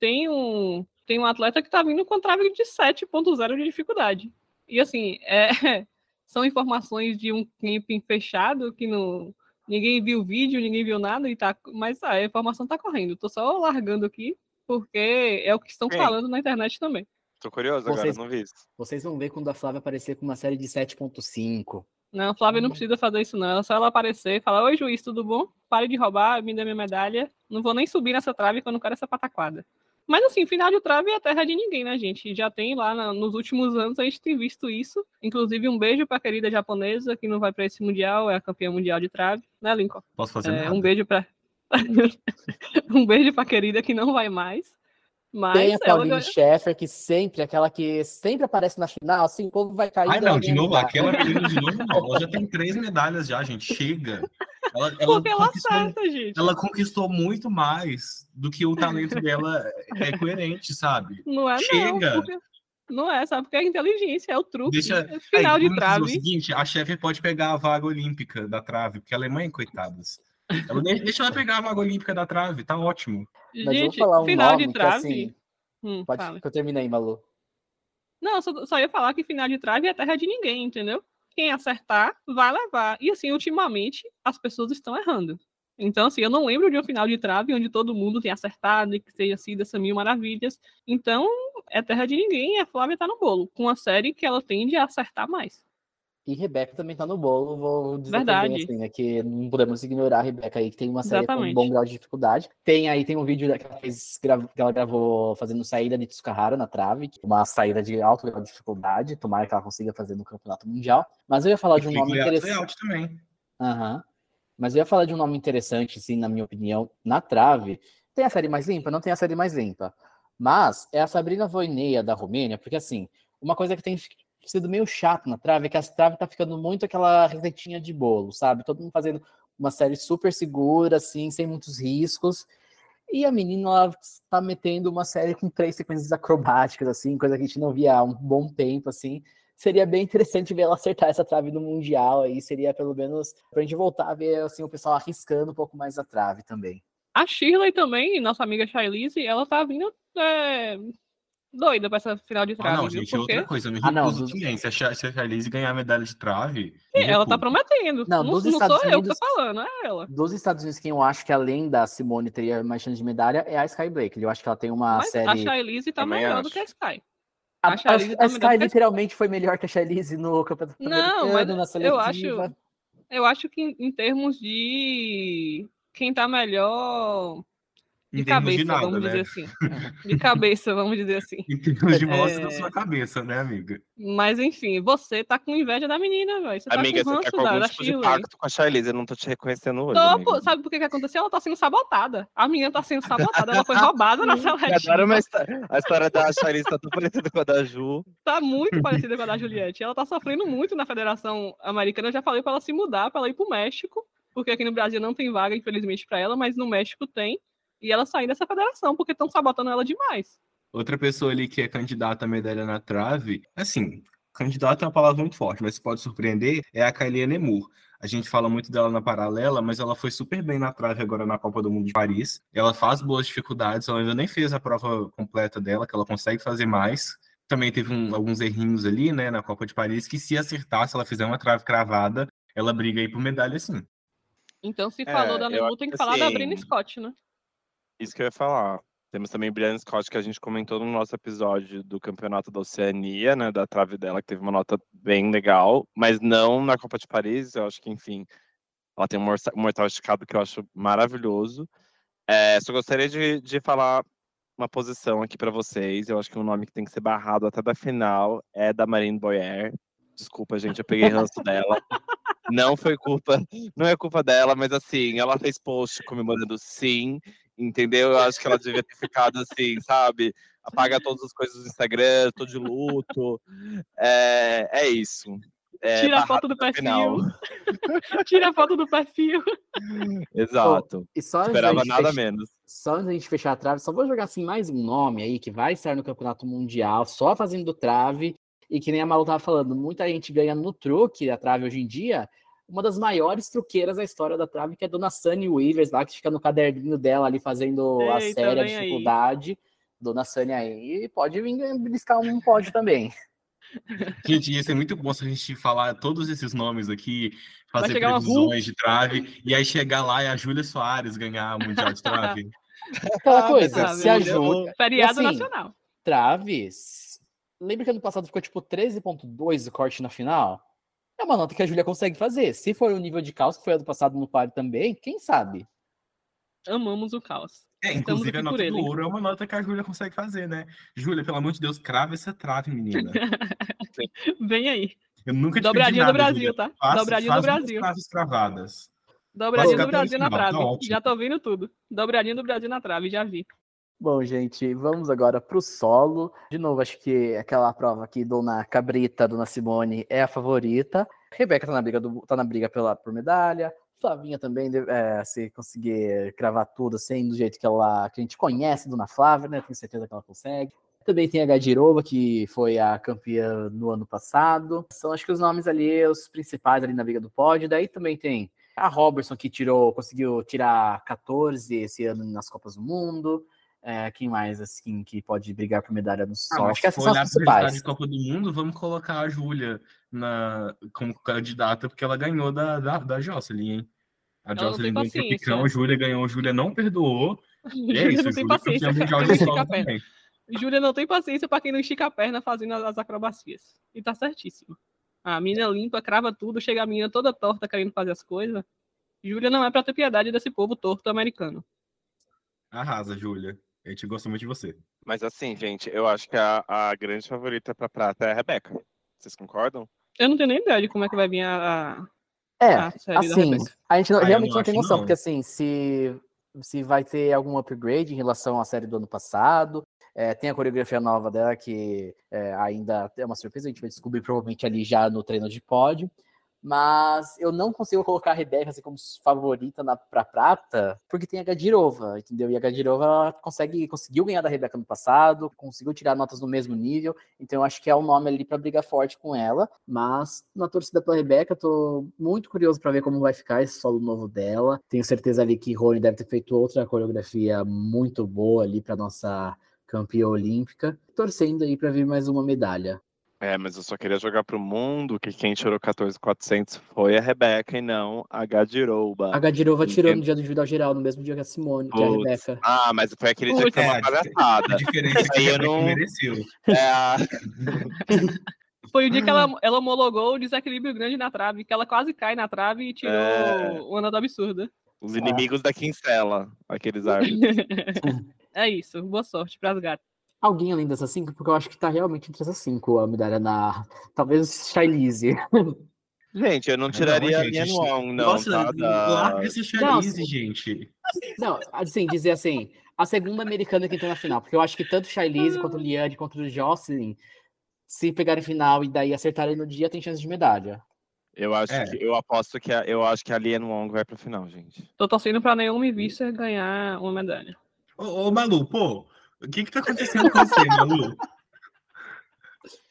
tem um, tem um atleta que tá vindo com trave de 7.0 de dificuldade. E assim, é, são informações de um camping fechado, que não, ninguém viu o vídeo, ninguém viu nada, e tá, mas a informação tá correndo. Tô só largando aqui, porque é o que estão Quem? falando na internet também. Tô curioso agora, Vocês- não vi isso. Vocês vão ver quando a Flávia aparecer com uma série de 7.5. Não, Flávia não precisa fazer isso, não. É só ela aparecer e falar: Oi, juiz, tudo bom? Pare de roubar, me dê minha medalha. Não vou nem subir nessa trave que eu não quero essa pataquada. Mas assim, final de trave é terra de ninguém, né, gente? Já tem lá na- nos últimos anos, a gente tem visto isso. Inclusive, um beijo pra querida japonesa que não vai pra esse mundial, é a campeã mundial de trave, né, Lincoln? Posso fazer É, um beijo pra. um beijo pra querida que não vai mais. Mas Tem a ela Pauline ganhou- Schaeffer, que sempre, aquela que sempre aparece na final, assim, o povo vai cair. Ai, não, de novo, medalha. aquela menina de novo não. Ela já tem três medalhas já, gente. Chega. Ela, ela conquistou, acerta, gente. ela conquistou muito mais do que o talento dela é coerente, sabe? Não é, Chega. não. Porque... Não é, sabe? Porque é inteligência, é o truque. Deixa, é final Aí, de trave. O seguinte, a chefe pode pegar a vaga olímpica da trave, porque a Alemanha, coitadas. Deixa deixa ela pegar a vaga olímpica da trave, tá ótimo. Mas eu vou Gente, falar um final nome de que, trave. assim, Hum, Pode fala. que eu terminei, Malu. Não, só, só ia falar que final de trave é terra de ninguém, entendeu? Quem acertar vai levar. E assim, ultimamente, as pessoas estão errando. Então, assim, eu não lembro de um final de trave onde todo mundo tem acertado e que seja sido essa mil maravilhas. Então, é terra de ninguém e a Flávia tá no bolo. Com uma série que ela tende a acertar mais. E Rebeca também tá no bolo, vou dizer Verdade. também, assim, né, que não podemos ignorar a Rebeca aí, que tem uma série com um Exatamente. bom grau de dificuldade. Tem aí, tem um vídeo que ela, fez, que ela gravou fazendo saída de Tsukahara na trave, que é uma saída de alto grau de dificuldade, tomara que ela consiga fazer no Campeonato Mundial. Mas eu ia falar de um nome interessante. também. Aham. Mas eu ia falar de um nome interessante, assim, na minha opinião, na trave. Tem a série mais limpa? Não tem a série mais limpa. Mas é a Sabrina Voineia da Romênia, porque assim, uma coisa que tem sido meio chato na trave é que a trave tá ficando muito aquela receitinha de bolo, sabe? Todo mundo fazendo uma série super segura, assim, sem muitos riscos. E a menina, ela tá metendo uma série com três sequências acrobáticas, assim, coisa que a gente não via há um bom tempo, assim seria bem interessante ver ela acertar essa trave no Mundial aí, seria pelo menos pra gente voltar a ver assim, o pessoal arriscando um pouco mais a trave também. A Shirley também, nossa amiga Shailise, ela tá vindo é, doida pra essa final de Ah, trave, não, viu? gente, é Porque outra coisa. Eu me Ah, não, dos- também. Se a se a Charlize ganhar a medalha de trave. sim, ela tá prometendo. Não, Não, dos não Estados sou eu que Unidos- tô falando, é ela. Dos Estados Unidos, quem eu acho que além da Simone teria mais chance de medalha é a Sky Blake. Eu acho que ela tem uma Mas a série. Shailise tá Também melhor do que a Sky. A, a Charlize a- tá a Sky a- literalmente foi melhor que a Charlize no Campeonato Não, Americano, na mas eu acho, seletiva. eu acho que em, em termos de quem tá melhor de cabeça, de nada, vamos né? dizer assim. De cabeça, vamos dizer assim. Em termos de voz É. da sua cabeça, né, amiga? Mas enfim, você tá com inveja da menina, velho. Você tá Amiga, com você tá com da, algum da tipo de pacto com a Charlize, eu não tô te reconhecendo hoje. Tô, pô, sabe por que, que aconteceu? Ela tá sendo sabotada. A menina tá sendo sabotada. Ela foi roubada na seletiva. adoro uma histó- a história da Charlize tá tão parecida com a da Ju. Tá muito parecida com a da Juliette. Ela tá sofrendo muito na Federação Americana. Eu já falei pra ela se mudar, pra ela ir pro México. Porque aqui no Brasil não tem vaga, infelizmente, pra ela, mas no México tem. E ela sair dessa federação, porque estão sabotando ela demais. Outra pessoa ali que é candidata à medalha na trave, assim, candidata é uma palavra muito forte, mas pode surpreender, é a Kylie Nemur. A gente fala muito dela na paralela, mas ela foi super bem na trave agora na Copa do Mundo de Paris. Ela faz boas dificuldades, ela ainda nem fez a prova completa dela, que ela consegue fazer mais. Também teve um- alguns errinhos ali, né, na Copa de Paris, que se acertar, se ela fizer uma trave cravada, ela briga aí por medalha sim. Então, se É, falou da eu Nemu, acho tem que falar da assim- Britney Scott, né? Isso que eu ia falar. Temos também Brianna Scott, que a gente comentou no nosso episódio do Campeonato da Oceania, né? Da trave dela, que teve uma nota bem legal, mas não na Copa de Paris. Eu acho que, enfim, ela tem um um mortal esticado que eu acho maravilhoso. É, só gostaria de, de falar uma posição aqui para vocês. Eu acho que um nome que tem que ser barrado até da final é da Marine Boyer. Desculpa, gente, eu peguei ranço dela. Não foi culpa, não é culpa dela, mas assim, ela fez post comemorando sim, entendeu? Eu acho que ela devia ter ficado assim, sabe? Apaga todas as coisas do Instagram, tô de luto. É, é isso. É, Tira a barrado foto do perfil. Tira a foto do perfil. Exato. E só Esperava nada fech- menos. só antes da gente fechar a trave, só vou jogar assim mais um nome aí que vai estar no Campeonato Mundial, só fazendo trave. E que nem a Malu tava falando, muita gente ganha no truque a trave hoje em dia. Uma das maiores truqueiras da história da trave, que é a dona Sunny Weavers, lá que fica no caderninho dela ali fazendo a série, a vem aí. dificuldade. Dona Sunny aí pode vir briscar um pódio também. Gente, ia ser muito bom se a gente falar todos esses nomes aqui, fazer previsões de trave, e aí chegar lá e a Júlia Soares ganhar o Mundial de Trave. Aquela Ah, coisa, se a sabe, Júlia, Feriado assim, nacional. Traves. Lembra que ano passado ficou tipo 13.2 o corte na final? É uma nota que a Júlia consegue fazer. Se for o nível de caos que foi ano passado no par também, quem sabe? Amamos o caos. É, Estamos inclusive a nota do ouro é uma nota que a Júlia consegue fazer, né? Júlia, pelo amor de Deus, crava essa trave, menina. Vem aí. Eu nunca te Dobradinha pedi do nada, Brasil, Júlia. tá? Faça- Dobradinha do faz muitas Brasil. traves cravadas. Dobradinha do Brasil na final, trave. tá já tô ouvindo tudo. Dobradinha do Brasil na trave, já vi. Bom, gente, vamos agora pro solo. De novo, acho que aquela prova aqui, Dona Cabrita, Dona Simone é a favorita. Rebeca tá na briga, do- tá na briga pela, por medalha. Flavinha também, é, se conseguir cravar tudo assim, do jeito que ela que a gente conhece, Dona Flávia, né? Tenho certeza que ela consegue. Também tem a Gadirova, que foi a campeã no ano passado. São acho que os nomes ali, os principais ali na briga do pódio. Daí também tem a Robertson, que tirou, conseguiu tirar 14 esse ano nas Copas do Mundo. É, quem mais, assim, que pode brigar por medalha no sol? Ah, acho que essas são olhar as principais. de Copa do Mundo, vamos colocar a Júlia na, como candidata, porque ela ganhou da, da, da Jocelyn, hein? A Ela não Jocelyn ganhou o paciência. Tropicão, a Júlia ganhou, a Júlia não perdoou. E é Júlia isso, não tem Júlia paciência mundial de também. Júlia não tem paciência pra quem não estica a perna fazendo as as acrobacias. E tá certíssimo. A mina limpa, crava tudo, chega a menina toda torta querendo fazer as coisas. Júlia não é pra ter piedade desse povo torto americano. Arrasa, Júlia. A gente gosta muito de você. Mas assim, gente, eu acho que a, a grande favorita pra prata é a Rebeca. Vocês concordam? Eu não tenho nem ideia de como é que vai vir a, a- É, a assim, a gente não- Ah, realmente não não tem noção, não. porque assim, se, se vai ter algum upgrade em relação à série do ano passado, é, tem a coreografia nova dela que é, ainda é uma surpresa, a gente vai descobrir provavelmente ali já no treino de pódio, mas eu não consigo colocar a Rebeca assim, como favorita na, pra prata, porque tem a Gadirova, entendeu? E a Gadirova consegue, conseguiu ganhar da Rebeca no passado, conseguiu tirar notas no mesmo nível, então eu acho que é o nome ali para brigar forte com ela, mas na torcida pela Rebeca, tô muito curioso para ver como vai ficar esse solo novo dela. Tenho certeza ali que Rony deve ter feito outra coreografia muito boa ali para nossa campeã olímpica, torcendo aí para vir mais uma medalha. É, mas eu só queria jogar pro mundo que quem tirou 14,400 foi a Rebeca e não a Gadirouba. A Gadirova tirou no dia do individual geral, no mesmo dia que a Simone, que é a Putz. Rebeca. Ah, mas foi aquele dia que foi É, uma dif- palhaçada. A diferença é que a Aí eu Rebeca não- mereceu. É a... Foi o dia que ela, ela homologou o desequilíbrio grande na trave, que ela quase cai na trave e tirou É. uma nota absurda. Os inimigos da Quincela, aqueles árbitros. é isso. Boa sorte pras gatas. Alguém além dessas cinco, porque eu acho que tá realmente entre essas cinco a medalha na. Talvez Shailise. Gente, eu não Ah, tiraria a gente, Lian isso- Wong, não, Nossa, tá? Larga essa Não, Charlize, gente. Não, assim, dizer assim, a segunda americana que entrou na final, porque eu acho que tanto Shailise quanto o Liane quanto o Jocelyn, se pegarem final e daí acertarem no dia, tem chance de medalha. Eu acho É. que eu aposto que a, eu acho que a Lian Wong vai pra final, gente. Tô torcendo pra Naomi Visser ganhar uma medalha. Ô, ô, Malu, pô, o que que tá acontecendo com você, Malu? O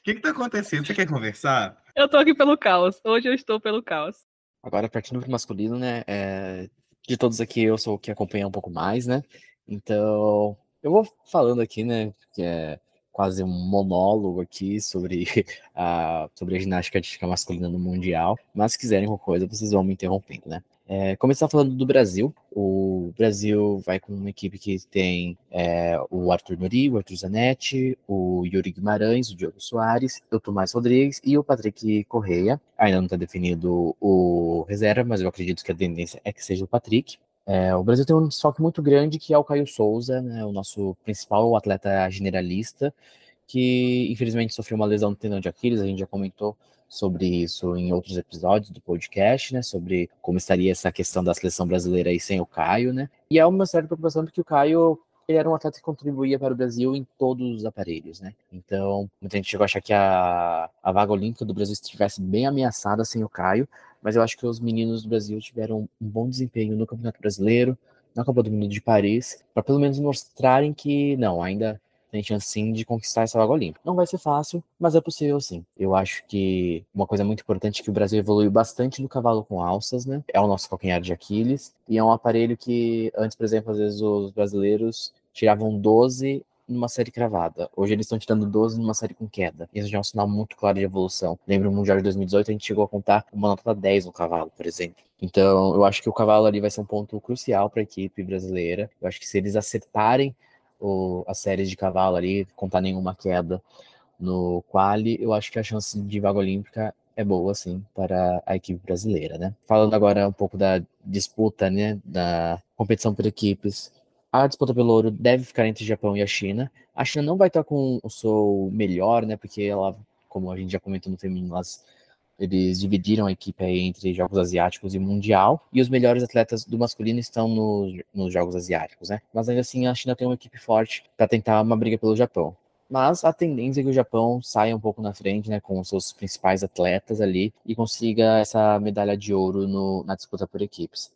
que que tá acontecendo? Você quer conversar? Eu tô aqui pelo caos. Hoje eu estou pelo caos. Agora, partindo pro masculino, né? é, de todos aqui, eu sou o que acompanha um pouco mais, né? Então, eu vou falando aqui, né? Que é quase um monólogo aqui sobre a, sobre a ginástica artística masculina no Mundial. Mas se quiserem qualquer coisa, vocês vão me interrompendo, né? É, começar falando do Brasil. O Brasil vai com uma equipe que tem é, o Arthur Nori, o Arthur Zanetti, o Yuri Guimarães, o Diogo Soares, o Tomás Rodrigues e o Patrick Correia. Ainda não está definido o reserva, mas eu acredito que a tendência é que seja o Patrick. É, o Brasil tem um desfoque muito grande que é o Caio Souza, né, o nosso principal atleta generalista, que infelizmente sofreu uma lesão no tendão de Aquiles, a gente já comentou sobre isso em outros episódios do podcast, né, sobre como estaria essa questão da seleção brasileira aí sem o Caio, né, e é uma certa preocupação porque o Caio ele era um atleta que contribuía para o Brasil em todos os aparelhos, né? Então, muita gente chegou a achar que a, a vaga olímpica do Brasil estivesse bem ameaçada sem o Caio, mas eu acho que os meninos do Brasil tiveram um bom desempenho no Campeonato Brasileiro, na Copa do Mundo de Paris, para pelo menos mostrarem que, não, ainda tem chance sim de conquistar essa vaga olímpica. Não vai ser fácil, mas é possível sim. Eu acho que uma coisa muito importante é que o Brasil evoluiu bastante no cavalo com alças, né? É o nosso calcanhar de Aquiles, e é um aparelho que, antes, por exemplo, às vezes os brasileiros tiravam 12 numa série cravada. Hoje eles estão tirando 12 numa série com queda. Isso já é um sinal muito claro de evolução. Lembra o Mundial de 2018, a gente chegou a contar uma nota 10 no cavalo, por exemplo. Então, eu acho que o cavalo ali vai ser um ponto crucial para a equipe brasileira. Eu acho que se eles acertarem o, as séries de cavalo ali, contar nenhuma queda no quali, eu acho que a chance de vaga olímpica é boa, sim, para a equipe brasileira, né? Falando agora um pouco da disputa, né, da competição por equipes, a disputa pelo ouro deve ficar entre o Japão e a China. A China não vai estar com o seu melhor, né? Porque ela, como a gente já comentou no feminino, elas, eles dividiram a equipe entre Jogos Asiáticos e Mundial. E os melhores atletas do masculino estão nos, nos Jogos Asiáticos, né? Mas ainda assim a China tem uma equipe forte para tentar uma briga pelo Japão. mas a tendência é que o Japão saia um pouco na frente, né, com os seus principais atletas ali e consiga essa medalha de ouro no, na disputa por equipes.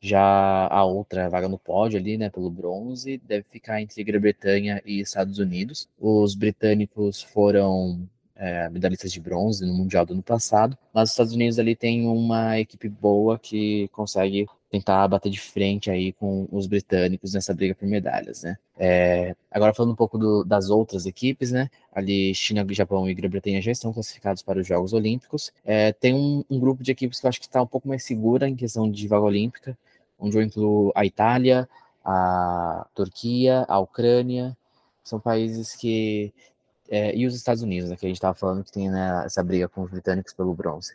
Já a outra vaga no pódio ali, né, pelo bronze, deve ficar entre Grã-Bretanha e Estados Unidos. Os britânicos foram é, medalhistas de bronze no Mundial do ano passado, mas os Estados Unidos ali tem uma equipe boa que consegue tentar bater de frente aí com os britânicos nessa briga por medalhas, né? É, agora falando um pouco do, das outras equipes, né? Ali China, Japão e Grã-Bretanha já estão classificados para os Jogos Olímpicos. É, tem um, um, grupo de equipes que eu acho que está um pouco mais segura em questão de vaga olímpica, onde eu incluo a Itália, a Turquia, a Ucrânia. São países que é, e os Estados Unidos, né, que a gente estava falando que tem né, essa briga com os britânicos pelo bronze.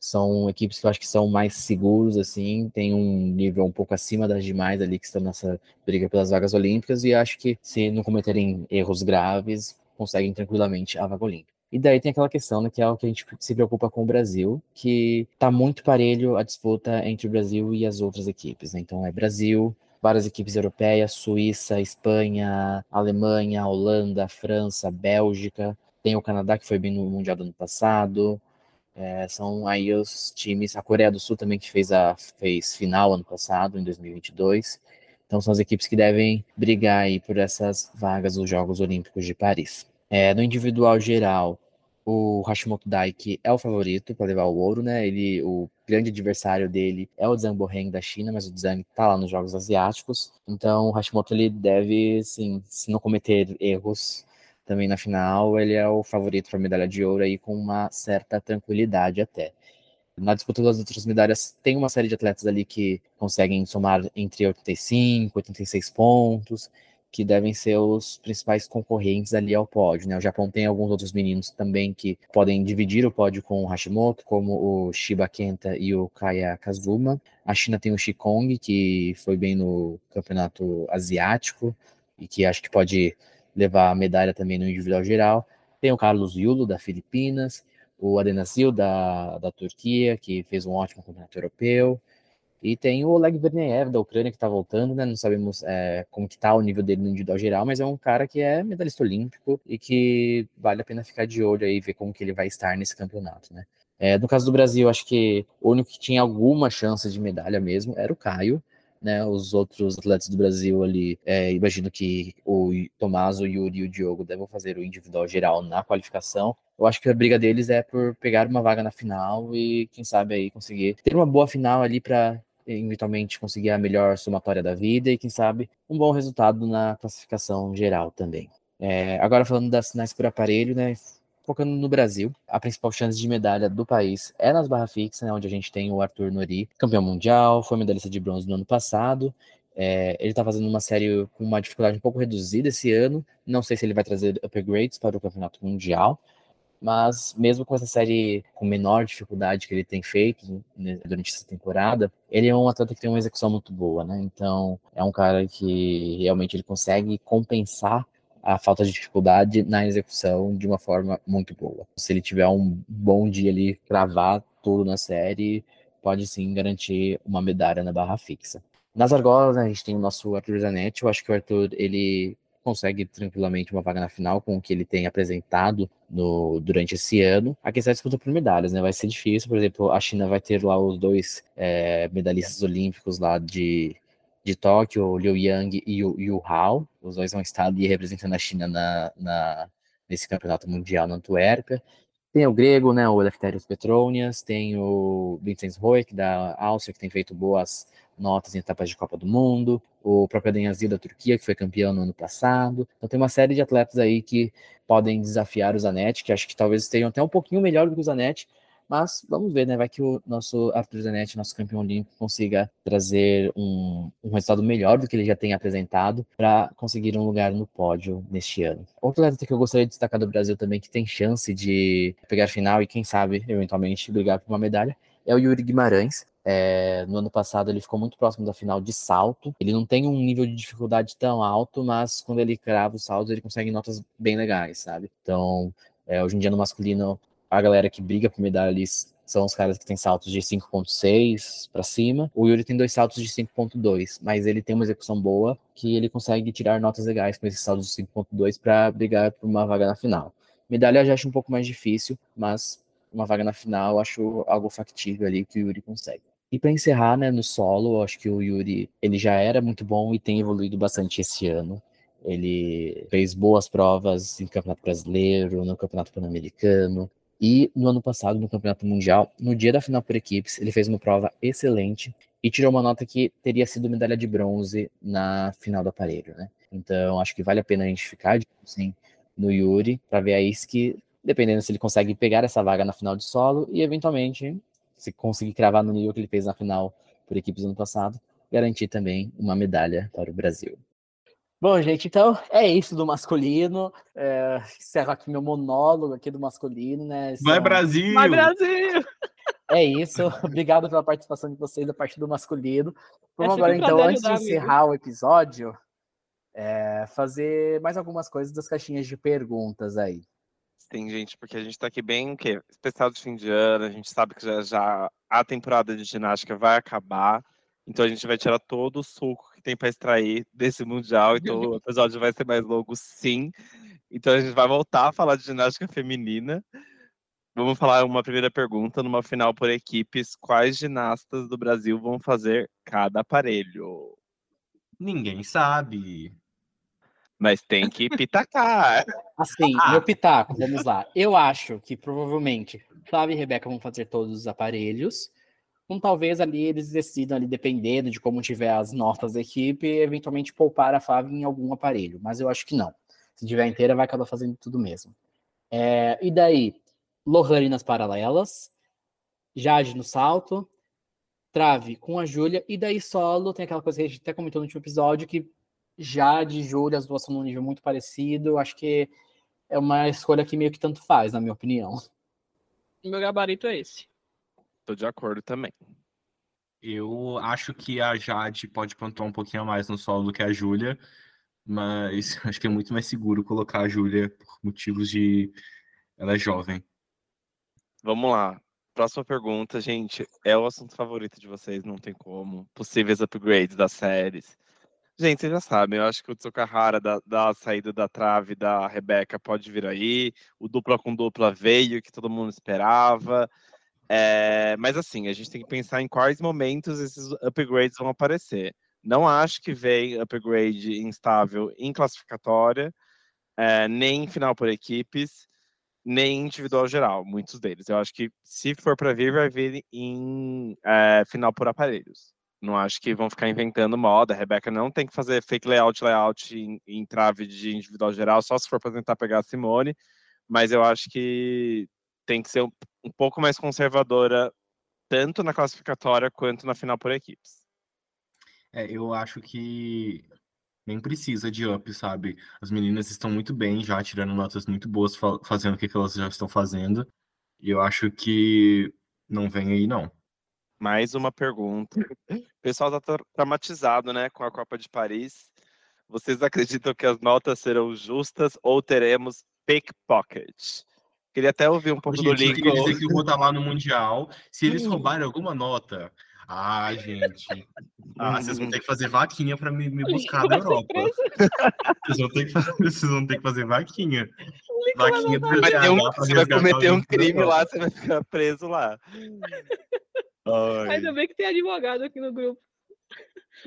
São equipes que eu acho que são mais seguros, assim, tem um nível um pouco acima das demais ali que estão nessa briga pelas vagas olímpicas, e acho que se não cometerem erros graves, conseguem tranquilamente a vaga olímpica. E daí tem aquela questão, né, que é o que a gente se preocupa com o Brasil, que tá muito parelho a disputa entre o Brasil e as outras equipes, né? Então é Brasil, várias equipes europeias, Suíça, Espanha, Alemanha, Holanda, França, Bélgica, tem o Canadá que foi bem no Mundial do ano passado, é, são aí os times, a Coreia do Sul também que fez a fez final ano passado, em 2022. Então são as equipes que devem brigar aí por essas vagas dos Jogos Olímpicos de Paris. É, no individual geral, o Hashimoto Daiki é o favorito para levar o ouro, né? Ele, o grande adversário dele é o Zhang Boheng da China, mas o Zhang tá lá nos Jogos Asiáticos. Então o Hashimoto ele deve, sim, se não cometer erros, também na final, ele é o favorito para medalha de ouro aí com uma certa tranquilidade até. Na disputa das outras medalhas, tem uma série de atletas ali que conseguem somar entre 85 e 86 pontos, que devem ser os principais concorrentes ali ao pódio. Né? O Japão tem alguns outros meninos também que podem dividir o pódio com o Hashimoto, como o Shiba Kenta e o Kaya Kazuma. A China tem o Shikong, que foi bem no campeonato asiático e que acho que pode levar a medalha também no individual geral. Tem o Carlos Yulo, da Filipinas, o Adenazil, da, da Turquia, que fez um ótimo campeonato europeu. E tem o Oleg Verneev, da Ucrânia, que está voltando, né? Não sabemos é, como que tá o nível dele no individual geral, mas é um cara que é medalhista olímpico e que vale a pena ficar de olho aí ver como que ele vai estar nesse campeonato, né? É, no caso do Brasil, acho que o único que tinha alguma chance de medalha mesmo era o Caio, né, os outros atletas do Brasil ali, é, imagino que o Tomás, o Yuri e o Diogo devem fazer o individual geral na qualificação. Eu acho que a briga deles é por pegar uma vaga na final e, quem sabe, aí conseguir ter uma boa final ali para eventualmente conseguir a melhor somatória da vida e, quem sabe, um bom resultado na classificação geral também. É, agora falando das finais por aparelho, né? focando no Brasil, a principal chance de medalha do país é nas barras fixas, né, onde a gente tem o Arthur Nori, campeão mundial, foi medalhista de bronze no ano passado. É, ele está fazendo uma série com uma dificuldade um pouco reduzida esse ano. Não sei se ele vai trazer upgrades para o campeonato mundial, mas mesmo com essa série com menor dificuldade que ele tem feito né, durante essa temporada, ele é um atleta que tem uma execução muito boa, né? Então é um cara que realmente ele consegue compensar a falta de dificuldade na execução de uma forma muito boa. Se ele tiver um bom dia ali, cravar tudo na série, pode sim garantir uma medalha na barra fixa. Nas argolas, né, a gente tem o nosso Arthur Zanetti. Eu acho que o Arthur ele consegue tranquilamente uma vaga na final com o que ele tem apresentado no, durante esse ano. A questão é disputa por medalhas, né? Vai ser difícil, por exemplo, a China vai ter lá os dois é, medalhistas olímpicos lá de de Tóquio, o Liu Yang e o Yu Hao. Os dois vão estar ali representando a China na, na, nesse campeonato mundial na Antuérpia. Tem o grego, né, o Eleftherios Petronias, tem o Vincent Roig, da Áustria, que tem feito boas notas em etapas de Copa do Mundo, o próprio Adenazil da Turquia, que foi campeão no ano passado. Então tem uma série de atletas aí que podem desafiar o Zanetti, que acho que talvez estejam até um pouquinho melhor do que o Zanetti, mas vamos ver, né? Vai que o nosso Arthur Zanetti, nosso campeão olímpico, consiga trazer um, um resultado melhor do que ele já tem apresentado para conseguir um lugar no pódio neste ano. Outro atleta que eu gostaria de destacar do Brasil também, que tem chance de pegar final e quem sabe, eventualmente, brigar por uma medalha, é o Yuri Guimarães. É, no ano passado ele ficou muito próximo da final de salto. Ele não tem um nível de dificuldade tão alto, mas quando ele crava os saltos, ele consegue notas bem legais, sabe? Então, é, hoje em dia no masculino a galera que briga por medalha ali são os caras que têm saltos de 5.6 para cima. O Yuri tem dois saltos de 5.2, mas ele tem uma execução boa que ele consegue tirar notas legais com esses saltos de 5.2 para brigar por uma vaga na final. Medalha já acho um pouco mais difícil, mas uma vaga na final acho algo factível ali que o Yuri consegue. E para encerrar, né, no solo, acho que o Yuri, ele já era muito bom e tem evoluído bastante esse ano. Ele fez boas provas em Campeonato Brasileiro, no Campeonato Pan-Americano, e no ano passado, no Campeonato Mundial, no dia da final por equipes, ele fez uma prova excelente e tirou uma nota que teria sido medalha de bronze na final do aparelho, né? Então, acho que vale a pena a gente ficar assim, no Yuri para ver aí que, dependendo se ele consegue pegar essa vaga na final de solo e, eventualmente, se conseguir cravar no nível que ele fez na final por equipes ano passado, garantir também uma medalha para o Brasil. Bom, gente, então é isso do masculino. É, encerro aqui meu monólogo aqui do masculino, né? São... Vai Brasil! Vai Brasil! É isso. Obrigado pela participação de vocês da parte do masculino. Vamos é agora, então, antes de encerrar amigo. o episódio, é, fazer mais algumas coisas das caixinhas de perguntas aí. Sim, gente, porque a gente está aqui bem o quê? Especial de fim de ano, a gente sabe que já, já a temporada de ginástica vai acabar. Então a gente vai tirar todo o suco que tem para extrair desse mundial. Então o episódio vai ser mais longo, sim. Então a gente vai voltar a falar de ginástica feminina. Vamos falar uma primeira pergunta numa final por equipes. Quais ginastas do Brasil vão fazer cada aparelho? Ninguém sabe. Mas tem que pitacar. Assim, ah. meu pitaco, vamos lá. Eu acho que provavelmente Flávia e Rebeca vão fazer todos os aparelhos. Então, talvez ali eles decidam, ali, dependendo de como tiver as notas da equipe, eventualmente poupar a Flávia em algum aparelho. Mas eu acho que não. Se tiver inteira, vai acabar fazendo tudo mesmo. É, e daí, Lohane nas paralelas, Jade no salto, trave com a Júlia, e daí solo, tem aquela coisa que a gente até comentou no último episódio, que Jade e Júlia, as duas são num nível muito parecido, acho que é uma escolha que meio que tanto faz, na minha opinião. Meu gabarito é esse. Tô de acordo também. Eu acho que a Jade pode pontuar um pouquinho mais no solo do que a Júlia, mas acho que é muito mais seguro colocar a Júlia por motivos de ela é jovem. Vamos lá. Próxima pergunta, gente. É o assunto favorito de vocês, não tem como. Possíveis upgrades das séries. Gente, vocês já sabem, eu acho que o Tsukahara da, da saída da trave da Rebeca pode vir aí. O dupla com dupla veio, que todo mundo esperava. É, mas assim, a gente tem que pensar em quais momentos esses upgrades vão aparecer. Não acho que vem upgrade instável em classificatória, é, nem em final por equipes, nem individual geral, muitos deles. Eu acho que se for para vir, vai vir em é, final por aparelhos. Não acho que vão ficar inventando moda. A Rebeca não tem que fazer fake layout, layout em, em trave de individual geral, só se for para tentar pegar a Simone. Mas eu acho que tem que ser um, um pouco mais conservadora, tanto na classificatória quanto na final por equipes. É, eu acho que nem precisa de up, sabe? As meninas estão muito bem já, tirando notas muito boas, fazendo o que elas já estão fazendo. E eu acho que não vem aí, não. Mais uma pergunta. O pessoal está traumatizado, né, com a Copa de Paris. Vocês acreditam que as notas serão justas ou teremos pickpocket? Queria até ouvir um pouco gente, do Lincoln. Eu queria dizer que eu vou estar lá no Mundial. Se eles hum. roubarem alguma nota, ah, gente. Ah, vocês vão ter que fazer vaquinha para me, me, buscar na Europa. vocês, vão ter que fazer, vocês vão ter que fazer vaquinha. Vaquinha do você vai, um, você vai cometer um crime lá, você vai ficar preso lá. Ai. Ainda bem que tem advogado aqui no grupo.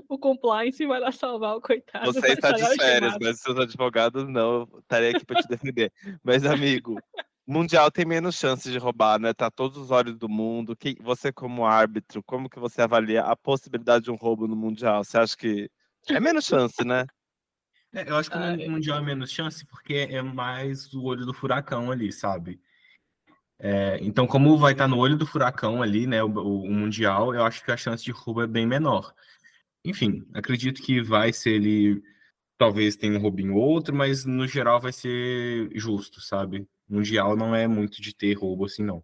O compliance vai lá salvar o coitado. Você está de férias, mas seus advogados não. Eu estarei aqui para te defender. Mas, amigo, Mundial tem menos chances de roubar, né? Tá todos os olhos do mundo. Que, você, como árbitro, como que você avalia a possibilidade de um roubo no Mundial? Você acha que é menos chance, né? É, eu acho que no Mundial é menos chance porque é mais o olho do furacão ali, sabe? É, então, como vai estar no olho do furacão ali, né, o, o, Mundial, eu acho que a chance de roubo é bem menor. Enfim, acredito que vai ser ele. Talvez tenha um roubinho ou outro, mas no geral vai ser justo, sabe? mundial não é muito de ter roubo assim, não.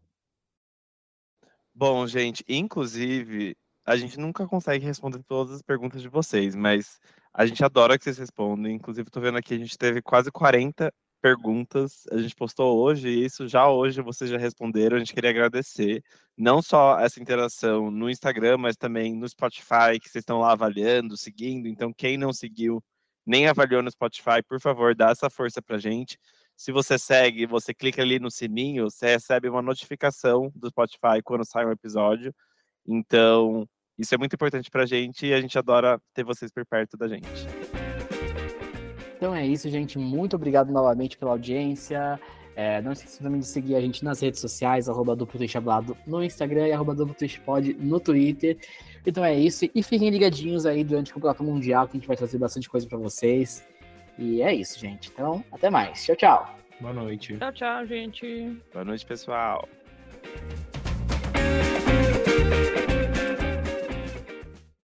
Bom, gente, inclusive, a gente nunca consegue responder todas as perguntas de vocês, mas a gente adora que vocês respondem. Inclusive, tô vendo aqui, a gente teve quase 40 perguntas. A gente postou hoje isso, já hoje vocês já responderam. A gente queria agradecer não só essa interação no Instagram, mas também no Spotify, que vocês estão lá avaliando, seguindo. Então, quem não seguiu nem avaliou no Spotify, por favor, dá essa força pra gente. Se você segue, você clica ali no sininho, você recebe uma notificação do Spotify quando sai um episódio. Então, isso é muito importante pra gente e a gente adora ter vocês por perto da gente. Então é isso, gente. Muito obrigado novamente pela audiência. É, não esqueça também de seguir a gente nas redes sociais, arroba duplo no Instagram e arroba duplo no Twitter. Então é isso. E fiquem ligadinhos aí durante o Campeonato Mundial, que a gente vai trazer bastante coisa para vocês. E é isso, gente. Então, até mais. Tchau, tchau. Boa noite. Tchau, tchau, gente. Boa noite, pessoal.